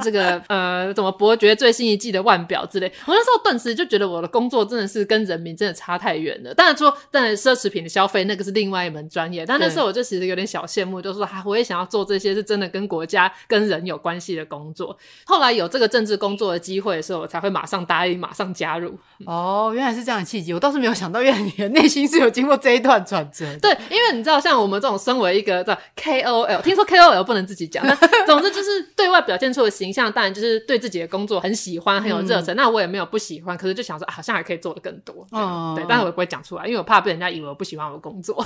这个 呃，怎么伯爵最新一季的腕表之类。我那时候顿时就觉得我的工作真的是跟人民真的差太远了。当然说，当然奢侈品的消费那个是另外一门专业。但那时候我就其实有点小羡慕，就是说，啊，我也想要做这些是真的跟国家跟人有关系的工作。后来有这个政治工作的机会的时候，我才会马上答应，马上加入。哦，原来是这样的契机，我倒是没有想到，原来你的内心是有经过这一段转折。对，因为你知道，像我们这种身为一个的 KOL，听说 KOL 不能自己讲，那 总之就是对外表现出的形象，当然就是对自己的工作很喜欢，很有热忱。嗯、那我也没有不喜欢，可是就想说，好像还可以做的更多。嗯，对，但是我也不会讲出来，因为我怕被人家以为我不喜欢我的工作。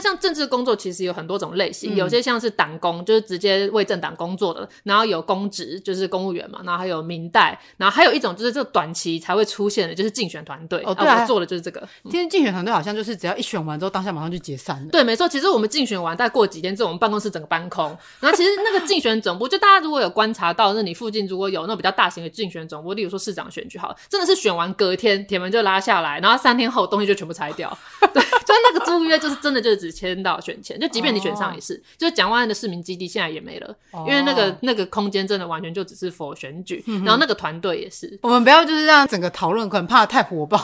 像政治工作其实有很多种类型，嗯、有些像是党工，就是直接为政党工作的，然后有公职，就是公务员嘛，然后还有民代，然后还有一种就是这短期才会出现的，就是竞选团队。哦，对、啊，我做的就是这个。今天竞选团队好像就是只要一选完之后，当下马上就解散了。对，没错。其实我们竞选完，大概过几天之后，我们办公室整个搬空。然后其实那个竞选总部，就大家如果有观察到，那你附近如果有那种比较大型的竞选总部，例如说市长选举，好，真的是选完隔天铁门就拉下来，然后三天后东西就全部拆掉。对，就那个租约就是真的就是。签到选前，就即便你选上也是，oh. 就是蒋万安的市民基地现在也没了，oh. 因为那个那个空间真的完全就只是 for 选举，嗯、然后那个团队也是。我们不要就是让整个讨论可能怕太火爆，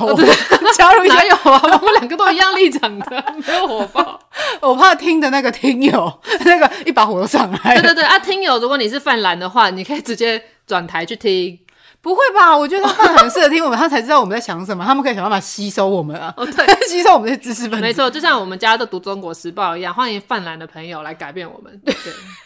加入哪有啊？我们两个都一样立场的，没有火爆。我怕听的那个听友那个一把火都上来。对对对啊，听友，如果你是泛蓝的话，你可以直接转台去听。不会吧？我觉得他们很适合听我们，他才知道我们在想什么。他们可以想办法吸收我们啊！哦，对，吸收我们的知识分子。没错，就像我们家都读《中国时报》一样，欢迎泛蓝的朋友来改变我们。对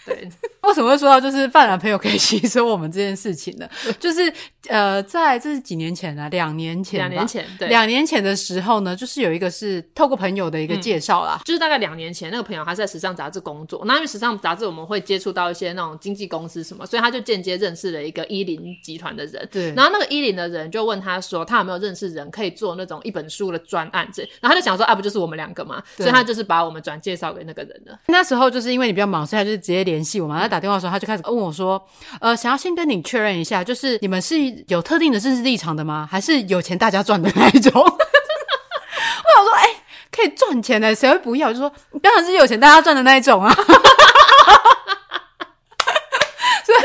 对。为什么会说到就是泛蓝朋友可以吸收我们这件事情呢？就是呃，在这是几年前啊，两年前，两年前，对，两年前的时候呢，就是有一个是透过朋友的一个介绍啦，嗯，就是大概两年前，那个朋友他是在时尚杂志工作，那因为时尚杂志我们会接触到一些那种经纪公司什么，所以他就间接认识了一个伊林集团的人。对，然后那个伊林。的人就问他说，他有没有认识人可以做那种一本书的专案子？然后他就想说，啊，不就是我们两个嘛？所以他就是把我们转介绍给那个人了。那时候就是因为你比较忙，所以他就是直接联系我嘛。他打电话的时候，他就开始问我说，呃，想要先跟你确认一下，就是你们是有特定的政治立场的吗？还是有钱大家赚的那一种？我想说，哎、欸，可以赚钱的，谁会不要？就说当然是有钱大家赚的那一种啊。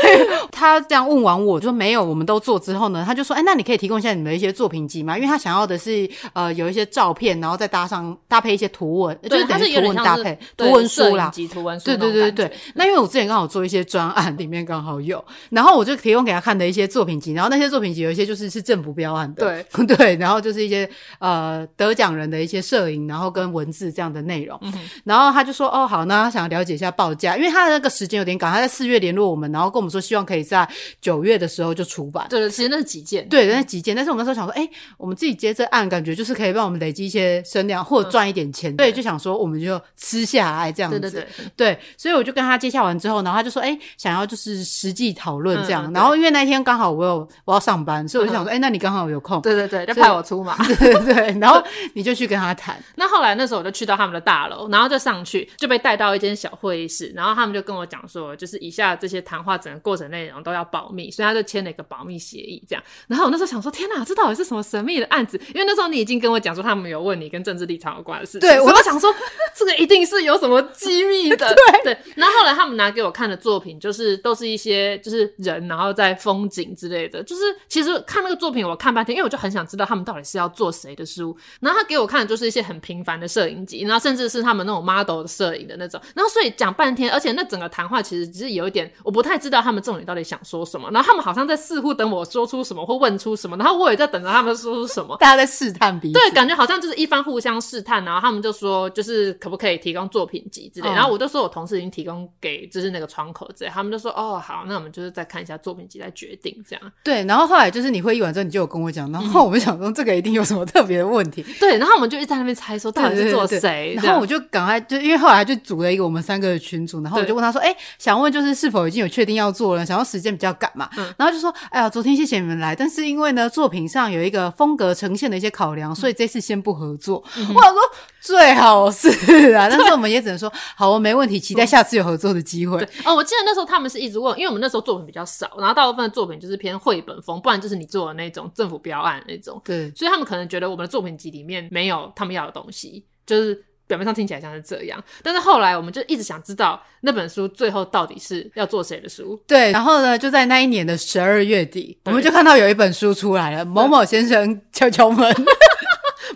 对，他这样问完我，就没有，我们都做之后呢，他就说，哎，那你可以提供一下你们的一些作品集吗？因为他想要的是，呃，有一些照片，然后再搭上搭配一些图文，就是等于图文搭配图文书啦，图文书。对对对对对。那因为我之前刚好做一些专案，里面刚好有，然后我就提供给他看的一些作品集，然后那些作品集有一些就是是政府标案的，对 对，然后就是一些呃得奖人的一些摄影，然后跟文字这样的内容，嗯、然后他就说，哦，好，那他想要了解一下报价，因为他的那个时间有点赶，他在四月联络我们，然后跟我们说希望可以在九月的时候就出版。对，其实那是几件，对，那是几件。但是我们那时候想说，哎，我们自己接这案，感觉就是可以帮我们累积一些声量，或者赚一点钱。嗯、对，就想说我们就吃下来这样子。对对对。对，所以我就跟他接洽完之后，然后他就说，哎，想要就是实际讨论这样。嗯、然后因为那天刚好我有我要上班，所以我就想说，哎、嗯，那你刚好有空。对对对，就派我出马。对对对。然后你就去跟他谈。那后来那时候我就去到他们的大楼，然后就上去就被带到一间小会议室，然后他们就跟我讲说，就是以下这些谈话整个过程内容都要保密，所以他就签了一个保密协议，这样。然后我那时候想说，天哪，这到底是什么神秘的案子？因为那时候你已经跟我讲说，他们有问你跟政治立场有关的事情。对，我就想说，这个一定是有什么机密的。对对。然后后来他们拿给我看的作品，就是都是一些就是人，然后在风景之类的。就是其实看那个作品，我看半天，因为我就很想知道他们到底是要做谁的书。然后他给我看的就是一些很平凡的摄影集，然后甚至是他们那种 model 的摄影的那种。然后所以讲半天，而且那整个谈话其实只是有一点，我不太知道他们重点到底想说什么。然后他们好像在似乎等我说出什么或问出什么，然后我也在等着他们说出什么。大家在试探彼此，对，感觉好像就是一番互相试探。然后他们就说，就是可不可以提供作品集之类。嗯、然后我就说我同事已经提供给就是那个窗口之类。他们就说哦好，那我们就是再看一下作品集再决定这样。对，然后后来就是你会议完之后，你就有跟我讲，然后我们想说这个一定有什么特别的问题。嗯、对，然后我们就一直在那边猜说到底是做谁。然后我就赶快就因为后来就组了一个我们三个的群组，然后我就问他说，哎对，想问就是是否已经有确定要做了？想要时间比较赶嘛？嗯、然后就说。哎呀，昨天谢谢你们来，但是因为呢，作品上有一个风格呈现的一些考量，所以这次先不合作。嗯、我想说最好是啊，对 但是我们也只能说好，我没问题，期待下次有合作的机会。哦，我记得那时候他们是一直问，因为我们那时候作品比较少，然后大部分的作品就是偏绘本风，不然就是你做的那种政府标案那种。对，所以他们可能觉得我们的作品集里面没有他们要的东西，就是。表面上听起来像是这样，但是后来我们就一直想知道那本书最后到底是要做谁的书。对，然后呢，就在那一年的十二月底，我们就看到有一本书出来了，某某先生敲敲门。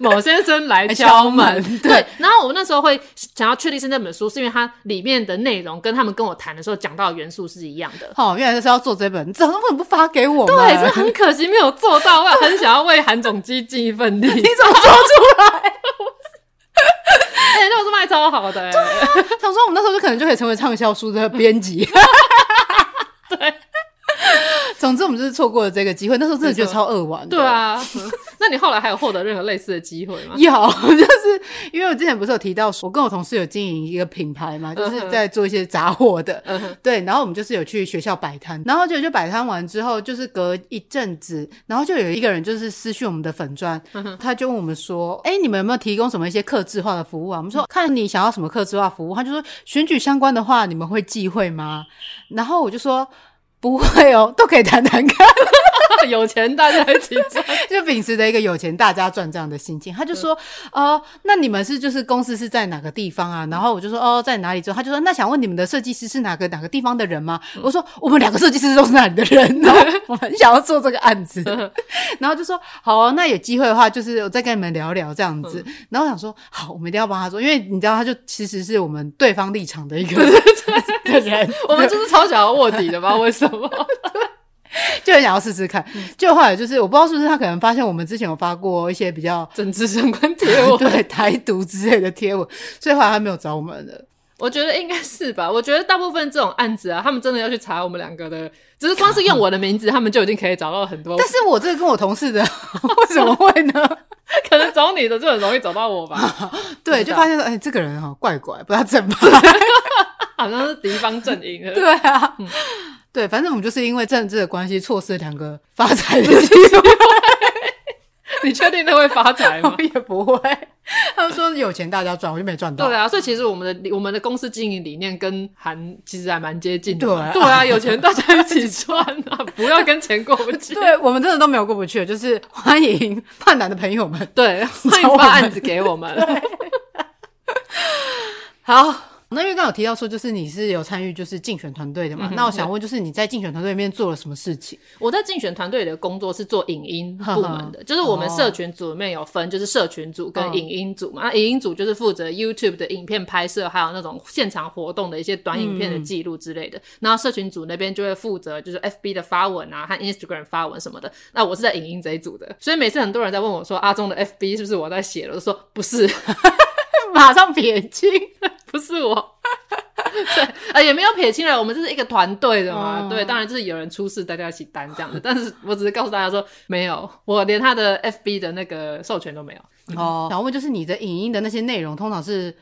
某先生来敲门，对，对，然后我那时候会想要确定是那本书，是因为它里面的内容跟他们跟我谈的时候讲到的元素是一样的。哦，原来是要做这本，怎么怎么不发给我？对，这很可惜没有做到，我也很想要为韩总机尽一份力。你怎么说出来？哎、欸，那我是卖超好的、欸，对、啊，想说我们那时候就可能就可以成为畅销书的编辑。对。总之，我们就是错过了这个机会。那时候真的觉得超恶玩。对啊，那你后来还有获得任何类似的机会吗？有，就是因为我之前不是有提到，我跟我同事有经营一个品牌嘛，就是在做一些杂货的。对，然后我们就是有去学校摆摊，然后就就摆摊完之后，就是隔一阵子，然后就有一个人就是私讯我们的粉专，他就问我们说：“哎，你们有没有提供什么一些客制化的服务啊？”我们说：“看你想要什么客制化服务。”他就说：“选举相关的话，你们会忌讳吗？”然后我就说。不会哦，都可以谈谈看。有钱大家一起赚，就秉持着一个有钱大家赚这样的心情。他就说：“哦、呃，那你们是就是公司是在哪个地方啊？”然后我就说：“哦，在哪里？”之后他就说：“那想问你们的设计师是哪个哪个地方的人吗？”嗯、我说：“我们两个设计师都是那里的人，然 后我很想要做这个案子。”然后就说：“好哦，那有机会的话，就是我再跟你们聊聊这样子。嗯”然后我想说：“好，我们一定要帮他做，因为你知道，他就其实是我们对方立场的一个人。我们就是超想要卧底的吧？为什么？” 就很想要试试看，就后来就是我不知道是不是他可能发现我们之前有发过一些比较政治相关贴文，对台独之类的贴文，所以后来他没有找我们了。我觉得应该是吧。我觉得大部分这种案子啊，他们真的要去查我们两个的，只是光是用我的名字，他们就已经可以找到很多。但是我这个跟我同事的为什么会呢？可能找你的就很容易找到我吧。对，就发现说，哎、欸，这个人哈怪怪，不知道怎么，好像是敌方阵营的。对啊。嗯对，反正我们就是因为政治的关系，错失了两个发财的机会。你确定他会发财吗？也不会。他们说有钱大家赚，我就没赚到。对啊，所以其实我们的我们的公司经营理念跟韩其实还蛮接近的。对啊，对啊，有钱大家一起 赚啊，不要跟钱过不去。对，我们真的都没有过不去，就是欢迎叛南的朋友们，对，欢迎发案子给我们。好。那因为刚刚有提到说，就是你是有参与就是竞选团队的嘛？嗯、那我想问，就是你在竞选团队里面做了什么事情？我在竞选团队里的工作是做影音部门的，就是我们社群组里面有分，就是社群组跟影音组嘛。那、哦、影音组就是负责 YouTube 的影片拍摄，还有那种现场活动的一些短影片的记录之类的。然后、嗯、社群组那边就会负责就是 FB 的发文啊和 Instagram 发文什么的。那我是在影音这一组的，所以每次很多人在问我说阿中的 FB 是不是我在写了，我就说不是，马上撇清，不是我。对，呃，也没有撇清了，我们这是一个团队的嘛。嗯、对，当然就是有人出事，大家一起担这样的。但是我只是告诉大家说，没有，我连他的 FB 的那个授权都没有。哦，想问就是你的影音的那些内容，通常是？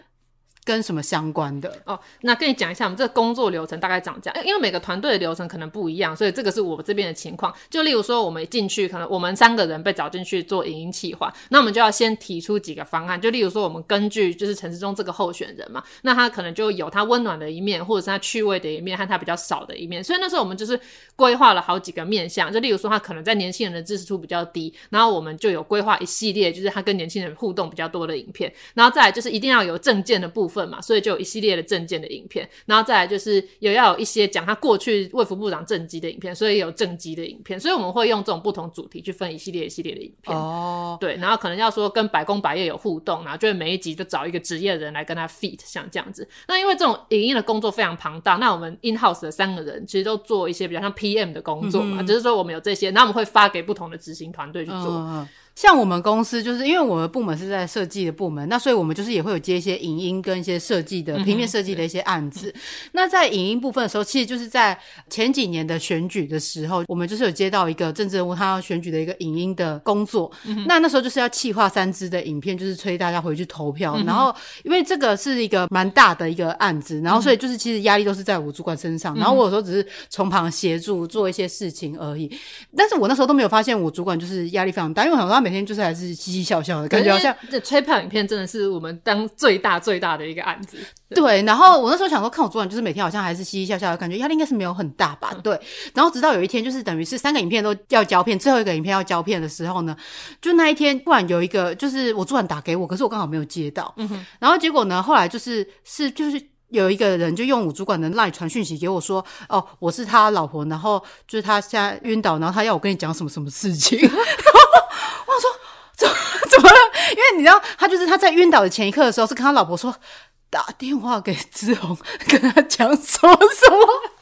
跟什么相关的哦？那跟你讲一下，我们这个工作流程大概长这样。因为每个团队的流程可能不一样，所以这个是我们这边的情况。就例如说，我们进去，可能我们三个人被找进去做影音企划，那我们就要先提出几个方案。就例如说，我们根据就是陈时中这个候选人嘛，那他可能就有他温暖的一面，或者是他趣味的一面，和他比较少的一面。所以那时候我们就是规划了好几个面向。就例如说，他可能在年轻人的支持度比较低，然后我们就有规划一系列，就是他跟年轻人互动比较多的影片。然后再来就是一定要有证件的部分嘛，所以就有一系。列的政见的影片，然后再来就是有要有一些讲他过去卫福部长政绩的影片，所以有政绩的影片，所以我们会用这种不同主题去分一系列一系列的影片。哦，对，然后可能要说跟百工百业有互动，然后就会每一集就找一个职业人来跟他 feat，像这样子。那因为这种影音的工作非常庞大，那我们 in house 的三个人其实都做一些比较像 PM 的工作嘛，嗯、就是说我们有这些，然后我们会发给不同的执行团队去做。嗯像我们公司就是因为我们部门是在设计的部门，那所以我们就是也会有接一些影音跟一些设计的平面设计的一些案子。嗯、那在影音部分的时候，其实就是在前几年的选举的时候，我们就是有接到一个政治人物他要选举的一个影音的工作。嗯、那那时候就是要企划三支的影片，就是催大家回去投票。嗯、然后因为这个是一个蛮大的一个案子，然后所以就是其实压力都是在我主管身上，嗯、然后我有时候只是从旁协助做一些事情而已。但是我那时候都没有发现我主管就是压力非常大，因为我想说他每天就是还是嘻嘻笑笑的感觉，好像这催票影片真的是我们当最大最大的一个案子。对，对，然后我那时候想说，看我昨晚就是每天好像还是嘻嘻笑笑的感觉，压力应该是没有很大吧？对。然后直到有一天，就是等于是三个影片都要胶片，最后一个影片要胶片的时候呢，就那一天突然有一个，就是我主管打给我，可是我刚好没有接到。嗯哼。然后结果呢，后来就是是就是有一个人就用我主管的 LINE 传讯息给我说：“哦，我是他老婆，然后就是他现在晕倒，然后他要我跟你讲什么什么事情。”然后我说：“怎么怎么了？”因为你知道，他就是他在晕倒的前一刻的时候，是跟他老婆说。打电话给志宏，跟他讲说什么。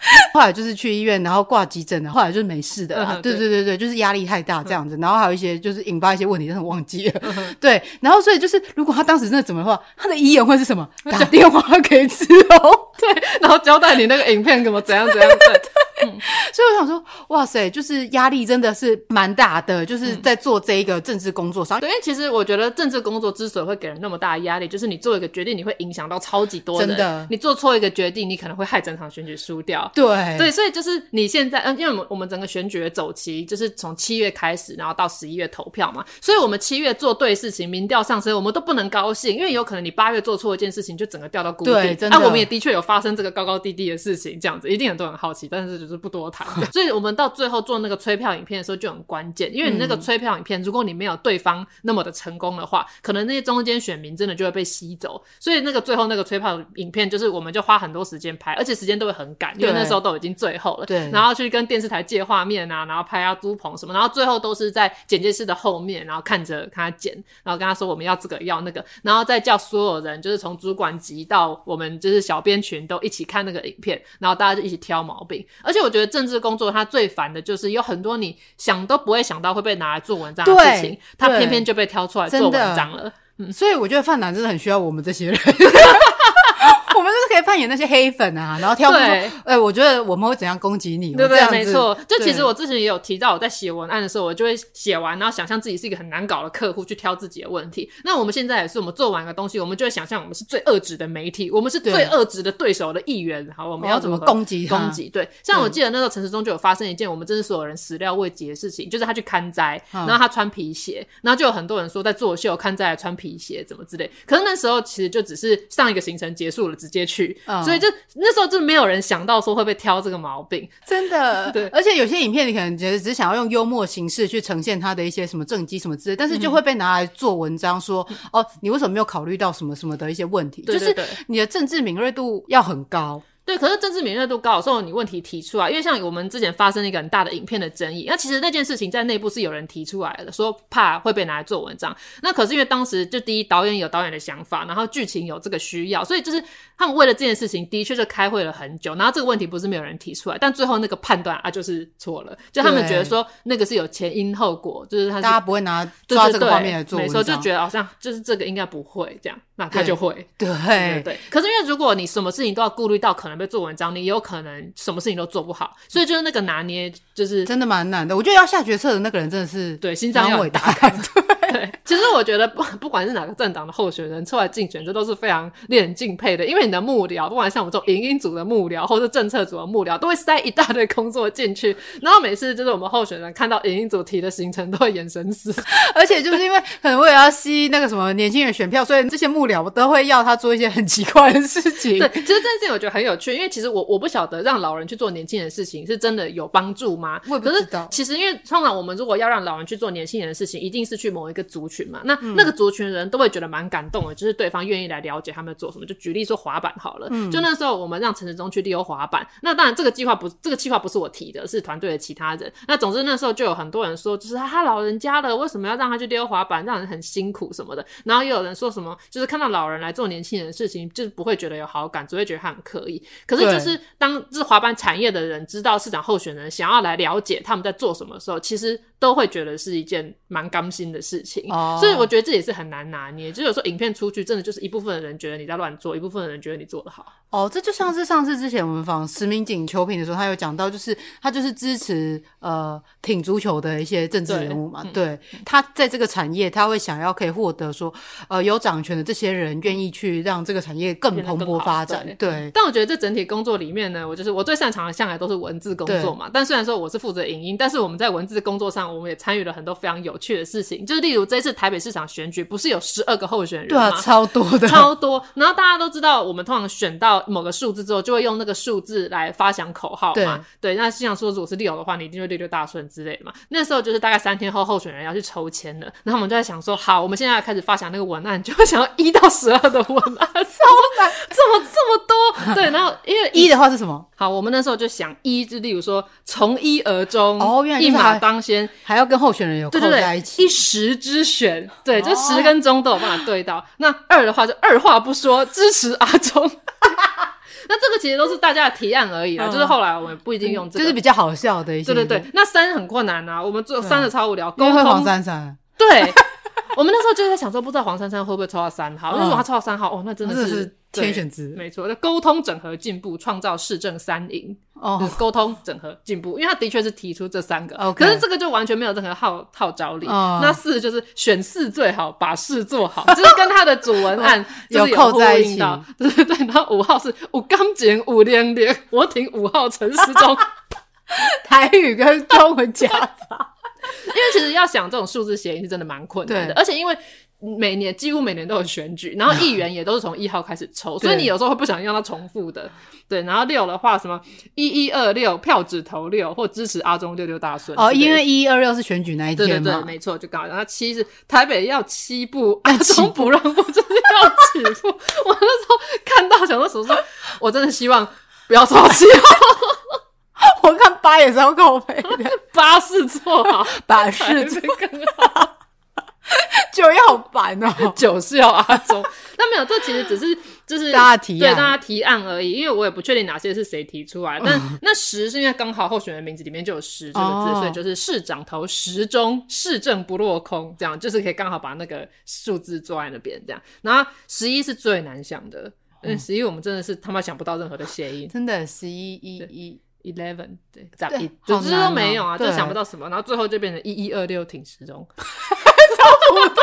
后来就是去医院，然后挂急诊的，后来就是没事的。嗯、对对对对，就是压力太大这样子，嗯、然后还有一些就是引发一些问题，真的忘记了。嗯、对，然后所以就是，如果他当时真的怎么的话，他的遗言会是什么？打电话给志宏，对，然后交代你那个影片怎么怎样怎样。对。嗯，所以我想说，哇塞，就是压力真的是蛮大的，就是在做这一个政治工作上。对，因为其实我觉得政治工作之所以会给人那么大的压力，就是你做一个决定，你会影响到超级多人。真的，你做错一个决定，你可能会害整场选举输掉。对对，所以就是你现在，嗯，因为我们我们整个选举的周期就是从七月开始，然后到十一月投票嘛，所以我们七月做对事情，民调上升，我们都不能高兴，因为有可能你八月做错一件事情，就整个掉到谷底。对，真的。那、啊、我们也的确有发生这个高高低低的事情，这样子一定很多人好奇，但是就是不多谈。所以我们到最后做那个催票影片的时候就很关键，因为你那个催票影片，如果你没有对方那么的成功的话，可能那些中间选民真的就会被吸走。所以那个最后那个催票影片，就是我们就花很多时间拍，而且时间都会很赶，因为那时候都已经最后了。对。然后去跟电视台借画面啊，然后拍啊租棚什么，然后最后都是在剪接室的后面，然后看着看他剪，然后跟他说我们要这个要那个，然后再叫所有人，就是从主管级到我们就是小编群都一起看那个影片，然后大家就一起挑毛病。而且我觉得政治工作它最烦的就是有很多你想都不会想到会被拿来做文章的事情，他偏偏就被挑出来做文章了。嗯，所以我觉得范南真的很需要我们这些人。我们就是可以扮演那些黑粉啊，然后挑。对，哎、欸，我觉得我们会怎样攻击你？对不对？没错。就其实我之前也有提到，我在写文案的时候，我就会写完，然后想象自己是一个很难搞的客户，去挑自己的问题。那我们现在也是，我们做完一个东西，我们就会想象我们是最恶质的媒体，我们是最恶质的对手的一员。好，我们要怎么攻击？攻击？对。像我记得那时候陈时中就有发生一件我们真是所有人始料未及的事情，就是他去看灾，然后他穿皮鞋，然后就有很多人说在作秀，看灾还穿皮鞋怎么之类。可是那时候其实就只是上一个行程结束了，直接去。嗯所以就那时候就没有人想到说会被挑这个毛病，真的。对，而且有些影片你可能觉得只想要用幽默形式去呈现他的一些什么政绩什么之类，但是就会被拿来做文章说，嗯、哦，你为什么没有考虑到什么什么的一些问题？就是你的政治敏锐度要很高。对，可是政治敏锐度高，的时候你问题提出来，因为像我们之前发生一个很大的影片的争议，那其实那件事情在内部是有人提出来的，说怕会被拿来做文章。那可是因为当时就第一导演有导演的想法，然后剧情有这个需要，所以就是他们为了这件事情的确就开会了很久。然后这个问题不是没有人提出来，但最后那个判断啊就是错了，就他们觉得说那个是有前因后果，就是他是大家不会拿抓这个画面来做文章，没错，就觉得好像就是这个应该不会这样，那他就会对对。可是因为如果你什么事情都要顾虑到可能被做文章，你也。有可能什么事情都做不好，所以就是那个拿捏，就是真的蛮难的。我觉得要下决策的那个人真的是对心脏要伟大。对，对，其实我觉得不不管是哪个政党的候选人出来竞选，这都是非常令人敬佩的。因为你的幕僚，不管像我们这种影音组的幕僚，或是政策组的幕僚，都会塞一大堆工作进去。然后每次就是我们候选人看到影音组提的行程，都会眼神死。而且就是因为可能为了要吸那个什么年轻人选票，所以这些幕僚都会要他做一些很奇怪的事情。对，其实这件事情我觉得很有趣，因为其实我我不。晓得让老人去做年轻人的事情是真的有帮助吗？不知道。可是其实因为通常我们如果要让老人去做年轻人的事情，一定是去某一个族群嘛。那、嗯、那个族群人都会觉得蛮感动的，就是对方愿意来了解他们做什么。就举例说滑板好了，嗯、就那时候我们让陈时中去溜滑板。那当然这个计划不，这个计划不是我提的，是团队的其他人。那总之那时候就有很多人说，就是他老人家了，为什么要让他去溜滑板，让人很辛苦什么的。然后又有人说什么，就是看到老人来做年轻人的事情，就是不会觉得有好感，只会觉得他很刻意。可是就是当这滑板。产业的人知道市长候选人想要来了解他们在做什么的时候，其实都会觉得是一件蛮甘心的事情。哦，所以我觉得这也是很难拿捏。就有时候影片出去，真的就是一部分的人觉得你在乱做，一部分的人觉得你做得好。哦，这就像是上次之前我们访石明景秋品的时候，他有讲到，就是他就是支持呃挺足球的一些政治人物嘛。对，他在这个产业，他会想要可以获得说呃有掌权的这些人愿意去让这个产业更蓬勃发展。对，对但我觉得这整体工作里面呢，我就是我最擅长的向来都是文字工作嘛。但虽然说我是负责影音，但是我们在文字工作上，我们也参与了很多非常有趣的事情。就是例如这次台北市场选举，不是有十二个候选人吗？对啊，超多的，超多。然后大家都知道，我们通常选到某个数字之后，就会用那个数字来发响口号嘛。对，对，那像说如果是六的话，你一定会六六大顺之类的嘛。那时候就是大概三天后，候选人要去抽签了，然后我们就在想说，好，我们现在要开始发响那个文案，就会想要一到十二的文案，超难，怎么这么多？对，然后因为一的话是什么？好，我们那时候就想一，就例如说从一而终，哦，原来一马当先，还要跟候选人有扣在一起，对对对，一时之选，对，就十跟钟都有办法对到。那二的话就二话不说支持阿中。那这个其实都是大家的提案而已啦，嗯、就是后来我们不一定用这个，就是比较好笑的一些。对对对，那三很困难啊，我们做三的超无聊，沟通黄珊珊。对，我们那时候就在想说，不知道黄珊珊会不会抽到三号？嗯、如果他抽到三号，哦，那真的是，是天选之，没错。那沟通整合进步，创造市政三赢。哦，沟通整合进步，因为他的确是提出这三个，Okay. 可是这个就完全没有任何号号召力。哦、那四就是选四最好，把事做好，就是跟他的主文案 有，有扣在一起。对对对，然后五号是五刚简五连连，我挺五号陈时中，台语跟中文夹杂。因为其实要想这种数字谐音是真的蛮困难的，而且因为。每年几乎每年都有选举，然后议员也都是从一号开始抽，所以你有时候会不小心用到重复的。对，然后六的话，什么一一二六票只投六，或支持阿中六六大顺。哦，因为一一二六是选举那一天嘛。对对对，没错，就刚好。然后七是台北要七步，阿中不让步，就是要起步。我那时候看到想说什么说，我真的希望不要抽七号。我看八也是要靠北的，八是错好，八是做更好。九也好烦哦，九是要阿中，那没有，这其实只是就是大家提案，对大家提案而已。因为我也不确定哪些是谁提出来，但那十是因为刚好候选人名字里面就有十这个字，所以就是市长投十中，市政不落空，这样就是可以刚好把那个数字坐在那边这样。然后十一是最难想的，因为十一我们真的是他妈想不到任何的谐音，真的十一一一 eleven 对，咋一总之都没有啊，就想不到什么，然后最后就变成一一二六挺时中。不到，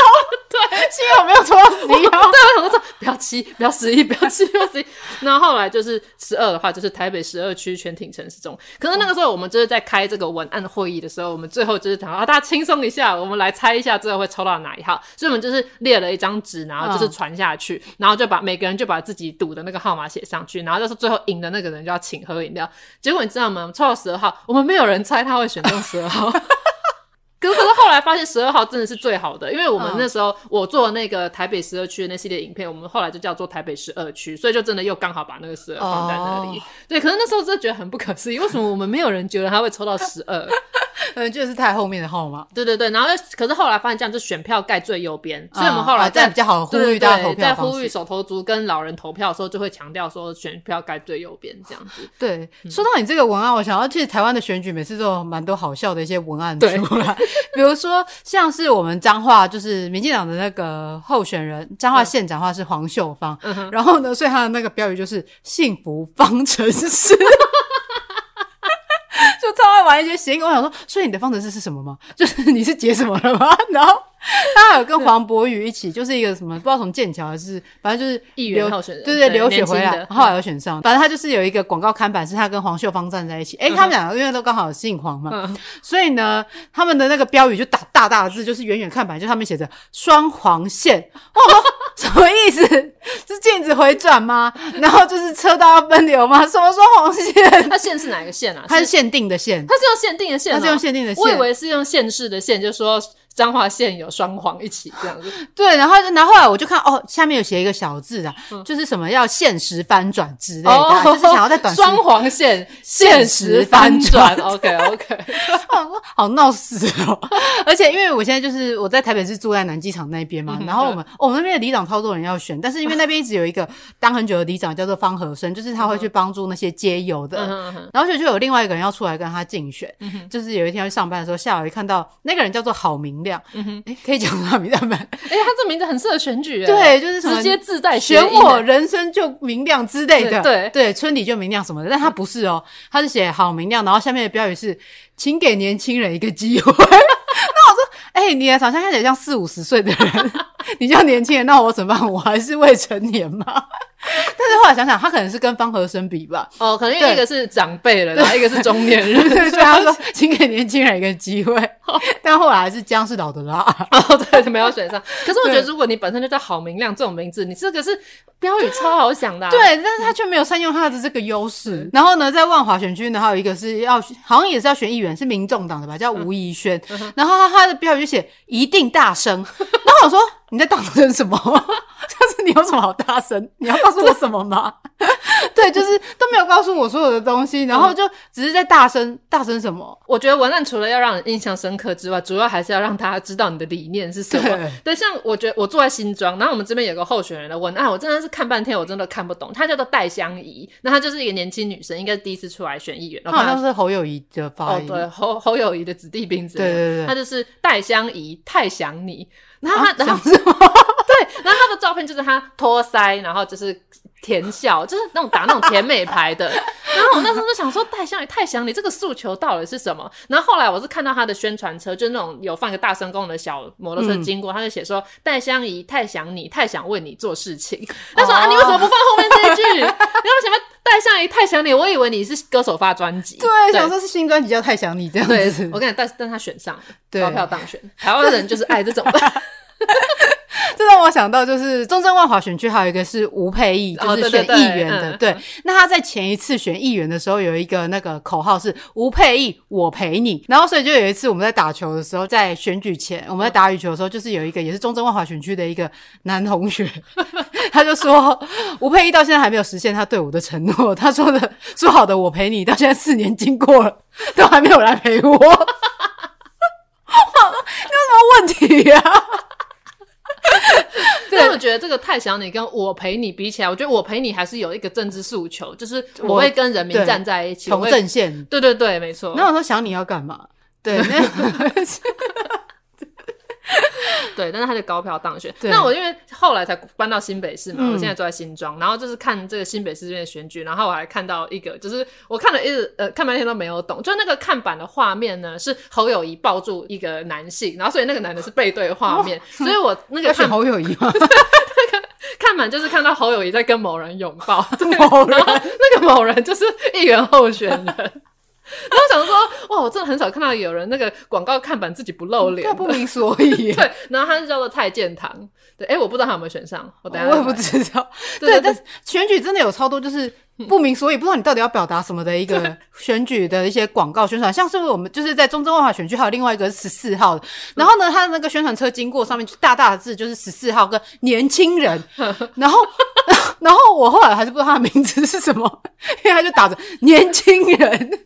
对，幸好没有抽到十一号。对，我说不要七，不要十一，不要七，不要十一。然后后来就是十二的话，就是台北十二区全挺陈时中。可是那个时候，我们就是在开这个文案会议的时候，我们最后就是讲啊，大家轻松一下，我们来猜一下最后会抽到哪一号。所以我们就是列了一张纸，然后就是传下去，嗯、然后就把每个人就把自己赌的那个号码写上去，然后就是最后赢的那个人就要请喝饮料。结果你知道吗？抽到十二号，我们没有人猜他会选中十二号。可是，可是后来发现十二号真的是最好的，因为我们那时候我做那个台北十二区的那系列影片，我们后来就叫做台北十二区，所以就真的又刚好把那个十二放在那里。Oh. 对，可是那时候真的觉得很不可思议，为什么我们没有人觉得他会抽到十二？嗯，就是太后面的号码。对对对，然后可是后来发现这样就选票盖最右边，所以我们后来在比较好呼吁大家投票，在呼吁手头族跟老人投票的时候，就会强调说选票盖最右边这样子。对，说到你这个文案，我想要其实台湾的选举每次都有蛮多好笑的一些文案出来，比如说像是我们彰化就是民进党的那个候选人，彰化县长的话是黄秀芳，然后呢，所以他的那个标语就是幸福方程式。就超爱玩一些谐音，我想说，所以你的方程式是什么吗？就是你是解什么了吗？然后他还有跟黄博宇一起，就是一个什么不知道从剑桥还是反正就是议员候选人，对对，留学回来，后来有选上。反正他就是有一个广告看板，是他跟黄秀芳站在一起。诶，他们两个因为都刚好姓黄嘛，所以呢，他们的那个标语就打大大的字，就是远远看板就上面写着“双黄线”。什么意思？是禁止回转吗？然后就是车道要分流吗？什么时候红线？它线是哪个线啊？它是限定的线，它是用限定的线，它是用限定的线。我以为是用限制的线，就是说。彰化县有双黄一起这样子，对，然后然后后来我就看哦，下面有写一个小字啊，就是什么要限时翻转之类的，就是想要在短 双黄线限时翻转，OK OK，好闹死哦！而且因为我现在就是我在台北是住在南机场那边嘛，然后我们我们那边的里长超多人要选，但是因为那边一直有一个当很久的里长叫做方和生，就是他会去帮助那些街友的，然后就就有另外一个人要出来跟他竞选，就是有一天要去上班的时候，下午一看到那个人叫做郝明。明亮。嗯哼，哎，可以讲他名字吗？哎，他这名字很适合选举，对，就是直接自带选我人生就明亮之类的，对对，村里就明亮什么的。但他不是哦，他是写好明亮，然后下面的标语是“请给年轻人一个机会”。那我说，哎，你的长相看起来像四五十岁的人，你叫年轻人，那我怎么办？我还是未成年吗？但是后来想想，他可能是跟方和生比吧。哦，可能因为一个是长辈了，然后一个是中年人，所以他说请给年轻人一个机会。但后来还是姜是老的辣。哦，对，就没有选上。可是我觉得，如果你本身就叫郝明亮这种名字，你这个是标语超好想的。对，但是他却没有善用他的这个优势。然后呢，在万华选区呢，还有一个是要好像也是要选议员，是民众党的吧，叫吴怡轩。然后他他的标语就写一定大声。然后我说你在大声什么？就是你有什么好大声？你要告诉我什么吗？对，就是都没有告诉我所有的东西，然后就只是在大声大声什么？我觉得文案除了要让人印象深刻之外，主要还是要让大家知道你的理念是什么。对，对，像我觉得我坐在新庄，然后我们这边有个候选人的文案，我真的是看半天，我真的看不懂。她叫做戴香怡，那她就是一个年轻女生，应该是第一次出来选议员。好像是侯友宜的发音，哦，对，侯侯友宜的子弟兵子。对对对，她就是戴香怡，太想你。然后他，啊、然后什么？对，然后他的照片就是他托腮，然后就是甜笑，就是那种打那种甜美牌的。然后我那时候就想说，戴香宜太想你，这个诉求到底是什么？然后后来我是看到他的宣传车，就是那种有放一个大声公的小摩托车经过，嗯、他就写说，戴香宜太想你，太想为你做事情。他说、哦、啊，你为什么不放后面这一句？然后什么戴香宜太想你，我以为你是歌手发专辑，对，对想说是新专辑叫太想你这样子。我跟你但但他选上了，高票当选，台湾人就是爱这种的。这让我想到，就是中正万华选区还有一个是吴佩义，就是选议员的。哦、对，对，对，对，那他在前一次选议员的时候，有一个那个口号是“吴佩义，我陪你”。然后，所以就有一次我们在打球的时候，在选举前我们在打羽球的时候，就是有一个也是中正万华选区的一个男同学，他就说吴佩义到现在还没有实现他对我的承诺。他说的说好的“我陪你”，到现在四年经过了，都还没有来陪我。有什么问题呀、啊？但我觉得这个太想你跟我陪你比起来，我觉得我陪你还是有一个政治诉求，就是我会跟人民站在一起，同阵线。对对对，没错。那我说想你要干嘛？对。对，但是他就高票当选。那我因为后来才搬到新北市嘛，嗯、我现在住在新庄，然后就是看这个新北市这边的选举，然后我还看到一个，就是我看了一直呃看半天都没有懂，就那个看板的画面呢是侯友谊抱住一个男性，然后所以那个男的是背对画面，哦、所以我那个看侯友谊吗？那个看板就是看到侯友谊在跟某人拥抱，某人那个某人就是议员候选人。然后想说，哇，我真的很少看到有人那个广告看板自己不露脸，他不明所以。对，然后他是叫做蔡建堂。对，哎，我不知道他有没有选上，我等下我也不知道。对，但是选举真的有超多就是不明所以，不知道你到底要表达什么的一个选举的一些广告宣传，像是我们就是在中正万华选区还有另外一个十四号的，然后呢，他的那个宣传车经过上面就大大的字就是十四号跟年轻人，然后然后我后来还是不知道他的名字是什么，因为他就打着年轻人。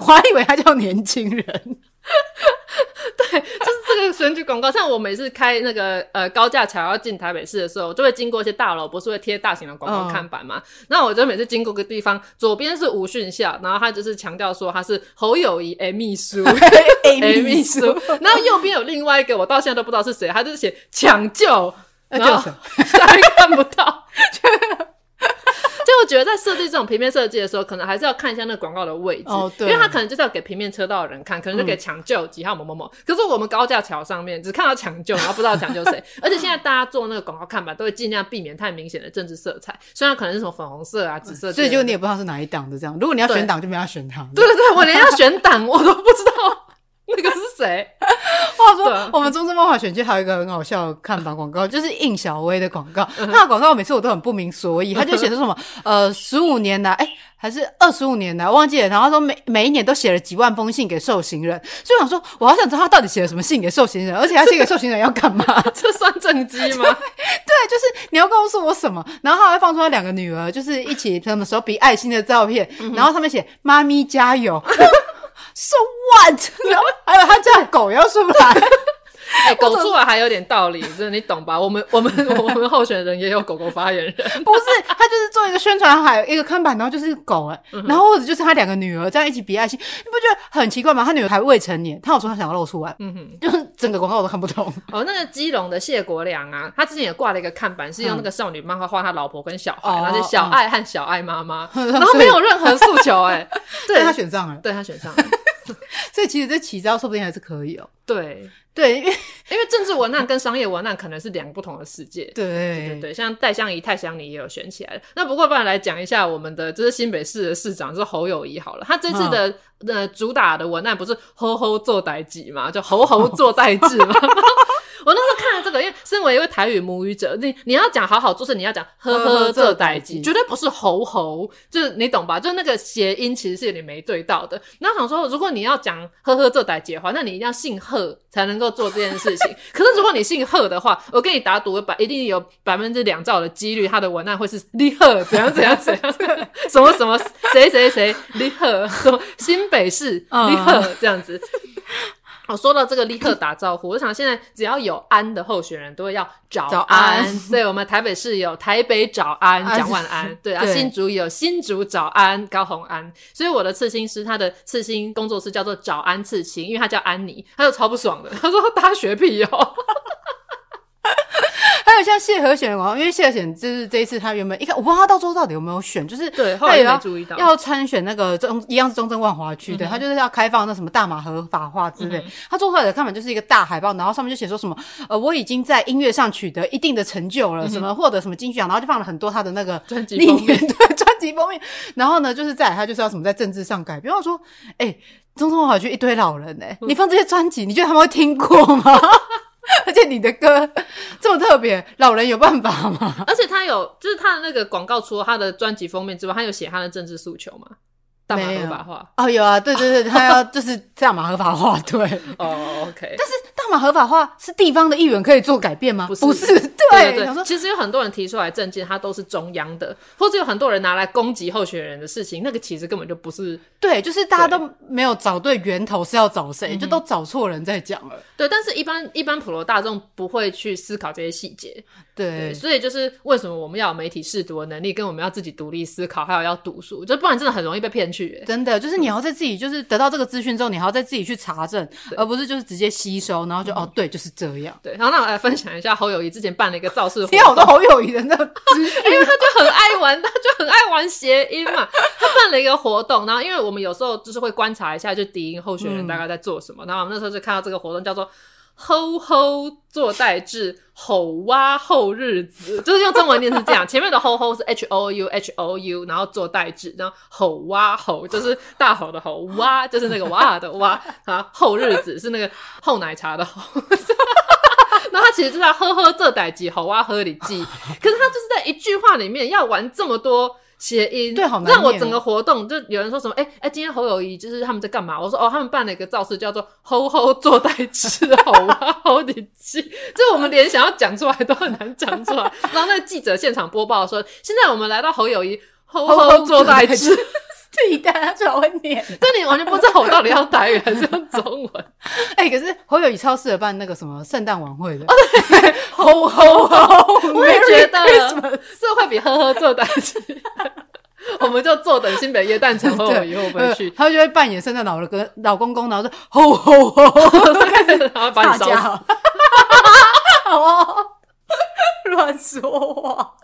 我还以为他叫年轻人，对，就是这个选举广告。像我每次开那个呃高架桥要进台北市的时候，就会经过一些大楼，不是会贴大型的广告看板嘛？那、嗯、我就每次经过个地方，左边是吴训孝，然后他就是强调说他是侯友谊 A 秘书，A 秘书，然后右边有另外一个，我到现在都不知道是谁，他就是写抢救，然后下面 看不到。我觉得在设计这种平面设计的时候，可能还是要看一下那个广告的位置，哦、对，因为他可能就是要给平面车道的人看，可能就给抢救几号某某某。嗯、可是我们高架桥上面只看到抢救，然后不知道抢救谁。而且现在大家做那个广告看板都会尽量避免太明显的政治色彩，虽然可能是什么粉红色啊、紫色，所以就你也不知道是哪一档的这样。如果你要选党，就没要选他。对对对，我连要选党我都不知道。那个是谁？话说，我们中正漫画选区还有一个很好笑的看板广告，就是应小薇的广告。他的广告每次我都很不明所以，他就写的什么呃，十五年来，哎、欸，还是二十五年来，忘记了。然后说每每一年都写了几万封信给受刑人，所以我想说，我好想知道他到底写了什么信给受刑人，而且他写给受刑人要干嘛？这算政绩吗？对，就是你要告诉我什么？然后他还放出他两个女儿，就是一起什么手比爱心的照片，然后上面写“妈咪加油”。So what？然后还有他家的狗要出来，欸、狗出来还有点道理，这你懂吧？我们我们我们候选人也有狗狗发言人，不是他就是做一个宣传海一个看板，然后就是狗哎、欸，然后或者就是他两个女儿这样一起比爱心，你不觉得很奇怪吗？他女儿还未成年，他有说他想要露出来，嗯哼，就是整个广告我都看不懂。哦，那个基隆的谢国良啊，他之前也挂了一个看板，是用那个少女漫画画他老婆跟小孩，然后就小爱和小爱妈妈，然后没有任何诉求哎、欸，对他选上了，对他选上了。所以其实这起招说不定还是可以哦。对对，因为因为政治文案跟商业文案可能是两个不同的世界。对对对对，像戴相仪、泰香妮也有选起来。那不过不然来讲一下我们的，就是新北市的市长是侯友谊好了。他这次的、哦、呃主打的文案不是吼吼做代志嘛，就吼吼做代志嘛。哦我那时候看了这个，因为身为一位台语母语者，你你要讲好好做事，你要讲呵呵这代机，绝对不是吼吼，就是你懂吧？就是那个谐音其实是有点没对到的。那我想说，如果你要讲呵呵这代志的话，那你一定要姓贺才能够做这件事情。可是如果你姓贺的话，我跟你打赌，百一定有百分之两兆的几率，他的文案会是李贺怎样怎样怎样，什么什么谁谁谁李贺，什么新北市李贺这样子。我说到这个立刻打招呼，我想现在只要有安的候选人都会要早安。早安对，我们台北市有台北早安蒋万安，安，对啊，新竹有新竹早安高红安，所以我的刺青师他的刺青工作室叫做早安刺青，因为他叫安妮，他就超不爽的，他说他大学毕业。像谢和弦哦，因为谢和弦就是这一次他原本一看，我不知道他到最后到底有没有选，就是对，后来没注意到要参选那个中一样是中正万华区的，他就是要开放那什么大麻合法化之类。嗯、他做出来的看板就是一个大海报，然后上面就写说什么呃我已经在音乐上取得一定的成就了，嗯、什么获得什么金曲奖，然后就放了很多他的那个专辑封面，对专辑封面。然后呢，就是在他就是要什么在政治上改，比方说，哎、欸，中正万华区一堆老人哎、欸，你放这些专辑，你觉得他们会听过吗？而且你的歌这么特别，老人有办法吗？而且他有，就是他的那个广告，除了他的专辑封面之外，他有写他的政治诉求吗？大麻合法化哦，有啊，对对对，他要就是大麻合法化，对，哦，OK。但是大麻合法化是地方的议员可以做改变吗？不是，不是，对，对对对。其实有很多人提出来政见，他都是中央的，或者有很多人拿来攻击候选人的事情，那个其实根本就不是。对，就是大家都没有找对源头是要找谁，就都找错人在讲了。对，但是一般一般普罗大众不会去思考这些细节。对，对，所以就是为什么我们要有媒体试读的能力，跟我们要自己独立思考，还有要读书，就不然真的很容易被骗去。真的就是。你要在自己就是得到这个资讯之后，你还要再自己去查证，而不是就是直接吸收，然后就、嗯、哦，对，就是这样。对，然后那我来分享一下侯友谊之前办了一个造势活动，你好多侯友谊的那个资讯，因为他就很爱玩，他就很爱玩谐音嘛。他办了一个活动，然后因为我们有时候就是会观察一下，就敌营候选人大概在做什么，嗯、然后我们那时候就看到这个活动叫做。吼吼做代志，吼哇后日子，就是用中文念是这样。前面的吼吼是 h o u h o u，然后做代志，然后吼哇吼就是大吼的吼，哇就是那个哇的哇啊，后日子是那个后奶茶的 后。那他其实就在呵呵这代志，吼哇喝里记，可是他就是在一句话里面要玩这么多。谐音对，好难。让我整个活动就有人说什么，哎、欸、哎、欸，今天侯友谊就是他们在干嘛？我说哦，他们办了一个造势，叫做 “吼吼做代志，吼哇吼你记”，这我们连想要讲出来都很难讲出来。然后那个记者现场播报说，现在我们来到侯友谊“吼吼做代志”，自己大家最好会念，但你完全不知道我到底要台语还是用中文。哎、欸，可是侯友宜超适合办那个什么圣诞晚会的，哦对，吼吼吼，我也觉得。这会比呵呵做代志。我们就坐等新北夜诞城后以后回去，他就会扮演圣诞老人跟老公公，然后说吼吼吼，然后把你烧死，乱说话。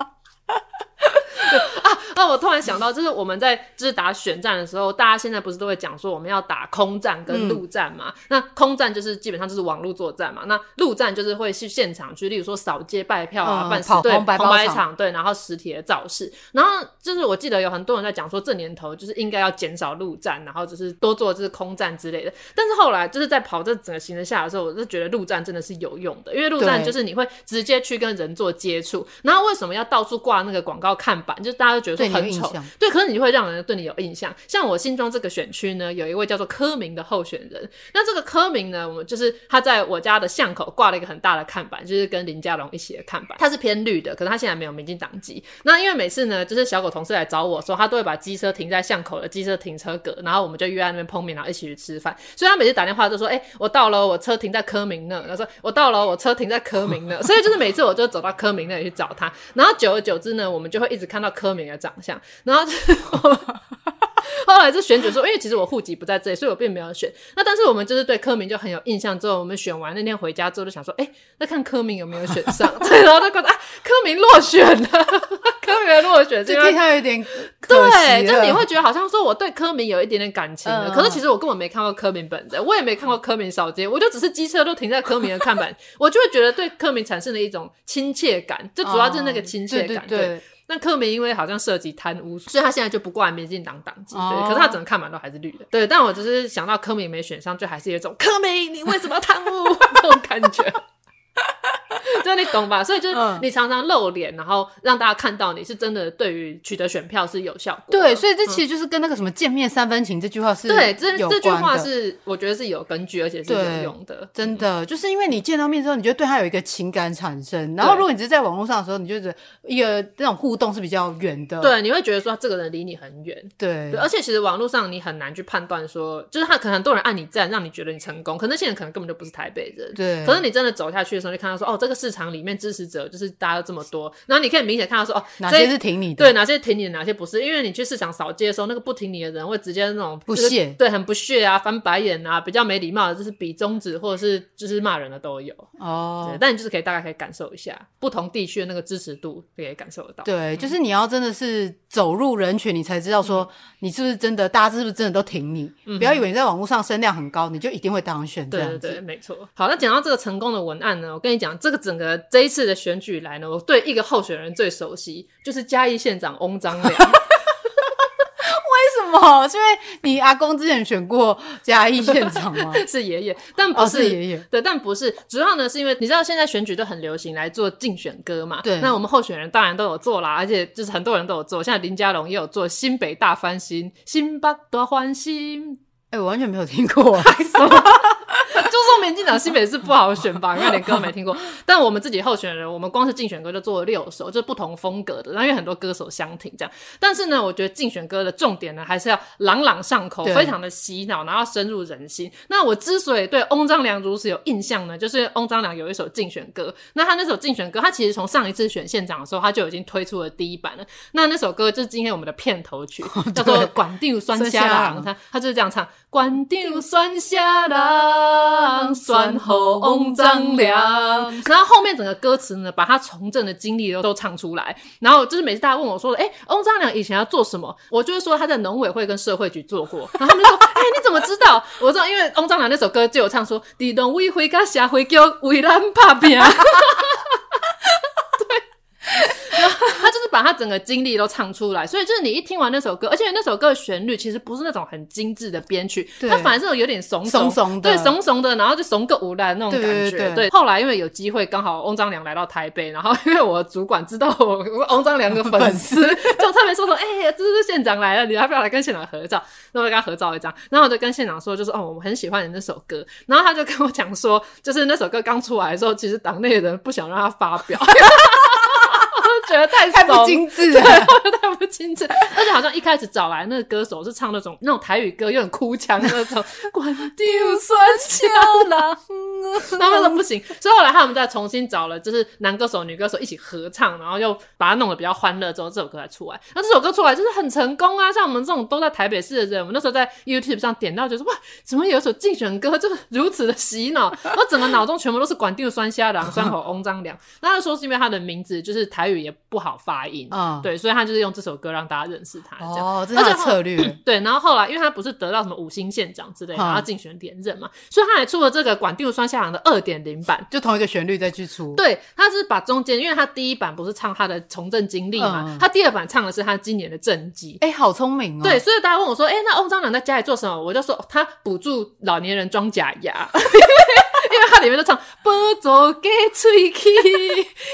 啊，那我突然想到，就是我们在就是打选战的时候，大家现在不是都会讲说我们要打空战跟陆战嘛？嗯、那空战就是基本上就是网络作战嘛。那陆战就是会去现场去，例如说扫街拜票啊，嗯、办实对红白场对，然后实体的造势。然后就是我记得有很多人在讲说，这年头就是应该要减少陆战，然后就是多做就是空战之类的。但是后来就是在跑这整个行程下来的时候，我就觉得陆战真的是有用的，因为陆战就是你会直接去跟人做接触。然后为什么要到处挂那个广告看板？就是大家都觉得说很丑，头，对，可是你会让人对你有印象。像我心中这个选区呢，有一位叫做柯明的候选人。那这个柯明呢，我们就是他在我家的巷口挂了一个很大的看板，就是跟林佳龙一起的看板。他是偏绿的，可是他现在没有民进党籍。那因为每次呢，就是小狗同事来找我说，他都会把机车停在巷口的机车停车格，然后我们就约在那边碰面，然后一起去吃饭。所以他每次打电话就说：“哎、欸，我到了，我车停在柯明那。”他说：“我到了，我车停在柯明那。”所以就是每次我就走到柯明那里去找他，然后久而久之呢，我们就会一直看到柯明的长相，然后就 是我。后来就选举说，因为其实我户籍不在这里，所以我并没有选。那但是我们就是对柯明就很有印象。之后我们选完那天回家之后，就想说，哎、欸，那看柯明有没有选上？对，然后他觉得啊，柯明落选了，柯明落选，这替他有点对，就你会觉得好像说我对柯明有一点点感情了。嗯、可是其实我根本没看过柯明本人，我也没看过柯明扫街，我就只是机车都停在柯明的看板，我就会觉得对柯明产生了一种亲切感，就主要就是那个亲切感，哦、对。对对那柯明因为好像涉及贪污，所以他现在就不挂民进党党籍。对，可是他整个看板都还是绿的。对，但我只是想到柯明没选上，就还是有一种柯明，你为什么要贪污 这种感觉。就你懂吧？所以就是你常常露脸，然后让大家看到你是真的对于取得选票是有效果。对，所以这其实就是跟那个什么“见面三分情”这句话是对，这这句话是我觉得是有根据，而且是有用的。真的，就是因为你见到面之后，你就对他有一个情感产生。然后如果你只是在网络上的时候，你就觉得一个那种互动是比较远的。对，你会觉得说这个人离你很远。对，而且其实网络上你很难去判断说，就是他可能很多人按你赞，让你觉得你成功，可能那些人可能根本就不是台北人。对，可是你真的走下去的时候，就看到说，哦，这个市场里面支持者就是大家这么多，然后你可以明显看到说哦，哪些是挺你的，对，哪些挺你的，哪些不是，因为你去市场扫街的时候，那个不挺你的人会直接那种不屑，对，很不屑啊，翻白眼啊，比较没礼貌的，就是比中指或者是就是骂人的都有哦。对，但你就是可以大概可以感受一下不同地区的那个支持度，可以感受得到。对，就是你要真的是走入人群，你才知道说你是不是真的，大家是不是真的都挺你。嗯，不要以为你在网络上声量很高，你就一定会当选。对对对，没错。好，那讲到这个成功的文案呢，我跟你讲，这个整个这一次的选举来呢，我对一个候选人最熟悉，就是嘉义县长翁章梁。为什么？是因为你阿公之前选过嘉义县长吗？是爷爷，但不是爷爷。哦、对，但不是。主要呢，是因为你知道现在选举都很流行来做竞选歌嘛。对。那我们候选人当然都有做啦，而且就是很多人都有做，像林佳龙也有做新北大翻新，新北大翻新。哎、欸，我完全没有听过。就说民进党新北市不好选吧，因为连歌没听过。但我们自己候选人，我们光是竞选歌就做了六首，就是不同风格的。然后因为很多歌手相挺这样，但是呢，我觉得竞选歌的重点呢，还是要朗朗上口，非常的洗脑，然后深入人心。那我之所以对翁章良如此有印象呢，就是翁章良有一首竞选歌。那他那首竞选歌，他其实从上一次选县长的时候，他就已经推出了第一版了。那那首歌就是今天我们的片头曲，叫做《管定酸虾郎》，他他就是这样唱：管定酸虾郎，酸后翁章梁。然后后面整个歌词呢，把他从政的经历都都唱出来。然后就是每次大家问我说：“哎，翁张良以前要做什么？”我就会说他在农委会跟社会局做过。然后他们说：“哎，你怎么知道？” 我知道，因为翁张良那首歌就有唱说：“地农委会跟社会局为咱打拼。” 他就是把他整个经历都唱出来，所以就是你一听完那首歌，而且那首歌的旋律其实不是那种很精致的编曲，它反而是有点怂怂怂的，对，怂怂的，然后就怂个无赖那种感觉。对，后来因为有机会刚好翁章良来到台北，然后因为我主管知道我翁章良的粉丝，就特别说说，哎、欸，这是县长来了，你要不要来跟县长合照？那我跟他合照一张，然后我就跟县长说，就是哦，我很喜欢你那首歌，然后他就跟我讲说，就是那首歌刚出来的时候，其实党内的人不想让他发表。觉得太太不精致了，太不精致，而且好像一开始找来那个歌手是唱那种那种台语歌，有点哭腔的那种。关掉酸虾郎，他们说不行，所以后来他们再重新找了，就是男歌手、女歌手一起合唱，然后又把它弄得比较欢乐，之后这首歌才出来。那这首歌出来就是很成功啊！像我们这种都在台北市的人，我们那时候在 YouTube 上点到，就是哇，怎么有一首竞选歌就是如此的洗脑？然后整个脑中全部都是关掉酸虾郎、酸口翁张良。那他说是因为他的名字就是台语也。不好发音，嗯，对，所以他就是用这首歌让大家认识他，这样，哦，这是他的策略。对，然后后来，因为他不是得到什么五星县长之类，然后竞选连任嘛，所以他还出了这个管定双下郎的二点零版，就同一个旋律再去出。对，他是把中间，因为他第一版不是唱他的从政经历嘛，他第二版唱的是他今年的政绩。哎，好聪明哦。对，所以大家问我说，哎，那翁章良在家里做什么？我就说他补助老年人装假牙。因为他里面都唱不走给吹气，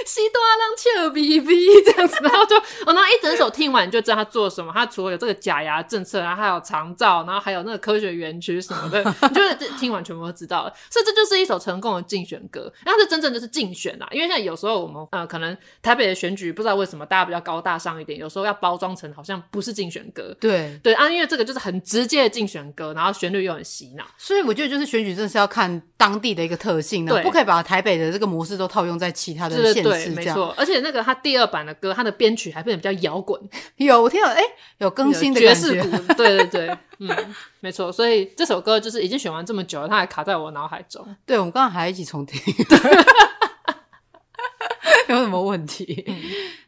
是大人笑比比这样子，然后就我，然后一整首听完你就知道他做什么。他除了有这个假牙政策，然后还有长照，然后还有那个科学园区什么的，你就听完全部都知道了。所以这就是一首成功的竞选歌，然后是真正就是竞选啦。因为像有时候我们呃，可能台北的选举不知道为什么大家比较高大上一点，有时候要包装成好像不是竞选歌。对对啊，因为这个就是很直接的竞选歌，然后旋律又很洗脑，所以我觉得就是选举真的是要看当地的一个特性呢，不可以把台北的这个模式都套用在其他的县市。对，没错。而且那个他第二版的歌，他的编曲还变得比较摇滚，有我听到哎，有更新的爵士鼓。对对对，嗯，没错。所以这首歌就是已经选完这么久了，它还卡在我脑海中。对，我们刚刚还一起重听。有什么问题？嗯，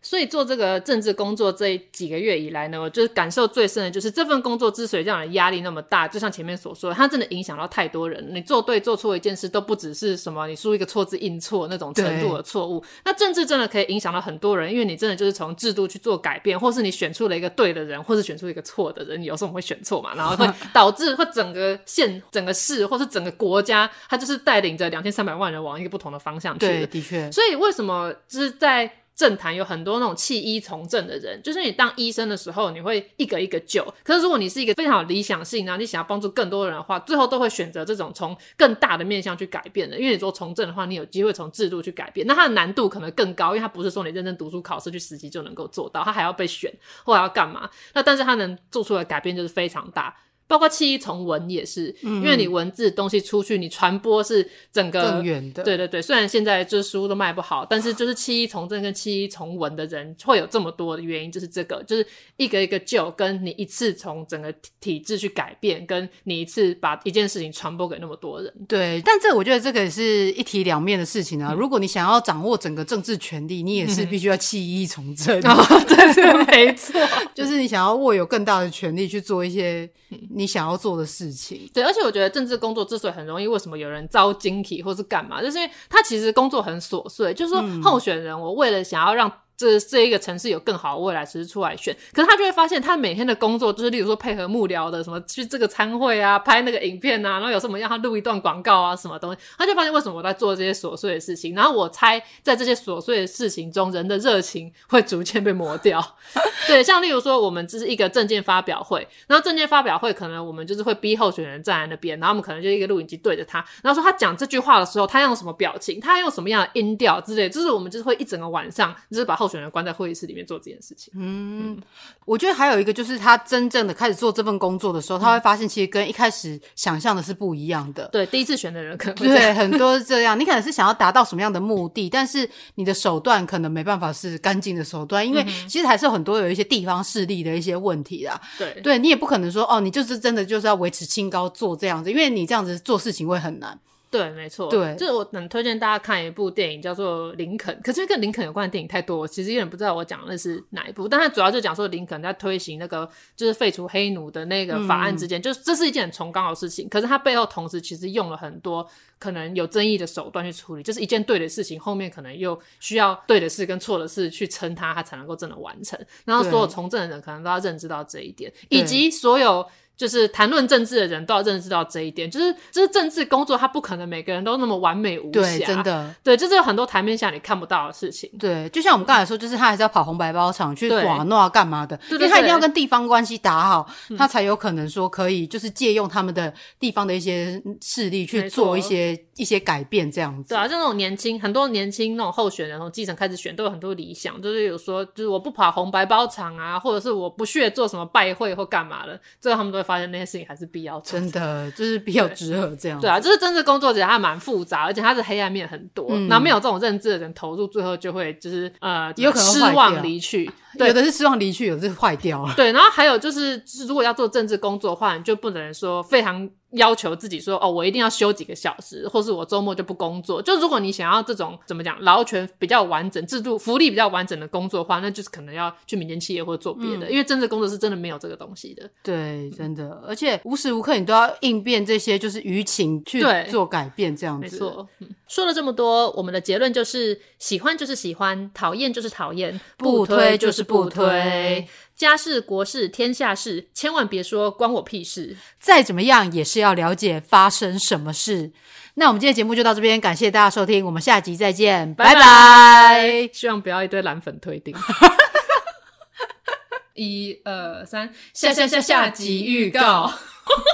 所以做这个政治工作这几个月以来呢，我就是感受最深的就是这份工作之所以让人压力那么大，就像前面所说的，它真的影响到太多人。你做对做错一件事，都不只是什么你输一个错字印错那种程度的错误。那政治真的可以影响到很多人，因为你真的就是从制度去做改变，或是你选出了一个对的人，或是选出一个错的人，你有时候会选错嘛，然后会导致会整个县、整个市，或是整个国家，它就是带领着两千三百万人往一个不同的方向去。对，的确。所以为什么？就是在政坛有很多那种弃医从政的人，就是你当医生的时候，你会一个一个救。可是如果你是一个非常有理想性，然后你想要帮助更多人的话，最后都会选择这种从更大的面向去改变的。因为你做从政的话，你有机会从制度去改变，那它的难度可能更高，因为它不是说你认真读书考试去实习就能够做到，它还要被选或者要干嘛。那但是它能做出的改变就是非常大。包括弃医从文也是，嗯，因为你文字东西出去，你传播是整个更远的。对对对，虽然现在就是书都卖不好，但是就是弃医从政跟弃医从文的人会有这么多的原因，就是这个，就是一个一个救，跟你一次从整个体制去改变，跟你一次把一件事情传播给那么多人。对，但这我觉得这个也是一体两面的事情啊。嗯、如果你想要掌握整个政治权力，你也是必须要弃医从政。嗯 哦、对对，没错，就是你想要握有更大的权力去做一些。你想要做的事情，对，而且我觉得政治工作之所以很容易，为什么有人遭晶体或是干嘛，就是因为他其实工作很琐碎，就是说候选人，我为了想要让。这这一个城市有更好的未来，其实出来选，可是他就会发现，他每天的工作就是，例如说配合幕僚的什么去这个参会啊，拍那个影片啊，然后有什么让他录一段广告啊，什么东西，他就发现为什么我在做这些琐碎的事情。然后我猜，在这些琐碎的事情中，人的热情会逐渐被磨掉。对，像例如说，我们这是一个证件发表会，然后证件发表会可能我们就是会逼候选人站在那边，然后我们可能就一个录影机对着他，然后说他讲这句话的时候，他用什么表情，他用什么样的音调之类，就是我们就是会一整个晚上就是把候选人关在会议室里。面做这件事情，嗯，我觉得还有一个就是他真正的开始做这份工作的时候，嗯、他会发现其实跟一开始想象的是不一样的。对，第一次选的人可能会对很多是这样，你可能是想要达到什么样的目的，但是你的手段可能没办法是干净的手段，因为其实还是有很多有一些地方势力的一些问题啦。对，对你也不可能说哦，你就是真的就是要维持清高做这样子，因为你这样子做事情会很难。对，没错。对，就是我很推荐大家看一部电影，叫做《林肯》。可是跟林肯有关的电影太多，我其实有点不知道我讲的是哪一部。但它主要就讲说林肯在推行那个就是废除黑奴的那个法案之间，嗯、就是这是一件很崇高的事情。可是它背后同时其实用了很多可能有争议的手段去处理，就是一件对的事情，后面可能又需要对的事跟错的事去撑它，它才能够真的完成。然后所有从政的人可能都要认知到这一点，以及所有。就是谈论政治的人都要认识到这一点，就是就是政治工作，他不可能每个人都那么完美无瑕，对，真的，对，就是有很多台面下你看不到的事情。对，就像我们刚才说，就是他还是要跑红白包场去寡诺干嘛的，因为他一定要跟地方关系打好，他才有可能说可以，就是借用他们的地方的一些势力去做一些一些改变，这样子。对啊，就那种年轻很多年轻那种候选人从基层开始选，都有很多理想，就是有说就是我不跑红白包场啊，或者是我不屑做什么拜会或干嘛的，最后他们都会发现那些事情还是必要做，真的就是必要之恶这样。对啊，就是政治工作其实还蛮复杂，而且它的黑暗面很多。嗯、然后没有这种认知的人投入，最后就会就是呃，有可能失望离去。对，有的是失望离去，有的是坏掉了。对，然后还有就是，就是如果要做政治工作的话，你就不能说非常。要求自己说哦，我一定要休几个小时，或是我周末就不工作。就如果你想要这种怎么讲，劳权比较完整、制度福利比较完整的工作的话，那就是可能要去民间企业或者做别的，嗯、因为政治工作是真的没有这个东西的。对，真的，而且无时无刻你都要应变这些，就是舆情去做改变这样子。没错。说了这么多，我们的结论就是：喜欢就是喜欢，讨厌就是讨厌，不推就是不推。家事国事天下事，千万别说关我屁事。再怎么样也是要了解发生什么事。那我们今天节目就到这边，感谢大家收听，我们下集再见，拜拜。希望不要一堆蓝粉退订。一二三，下下下下集预告。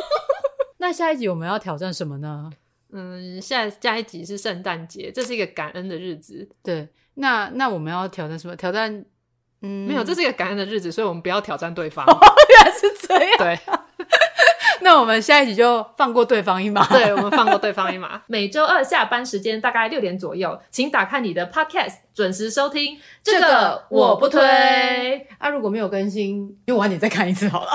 那下一集我们要挑战什么呢？嗯，下下一集是圣诞节，这是一个感恩的日子。对，那那我们要挑战什么？挑战。嗯，没有，这是一个感恩的日子，所以我们不要挑战对方。哦，原来是这样。对，那我们下一集就放过对方一马。对，我们放过对方一马。每周二下班时间大概六点左右，请打开你的 Podcast，准时收听。这个我不推。啊，如果没有更新，就晚点再看一次好了。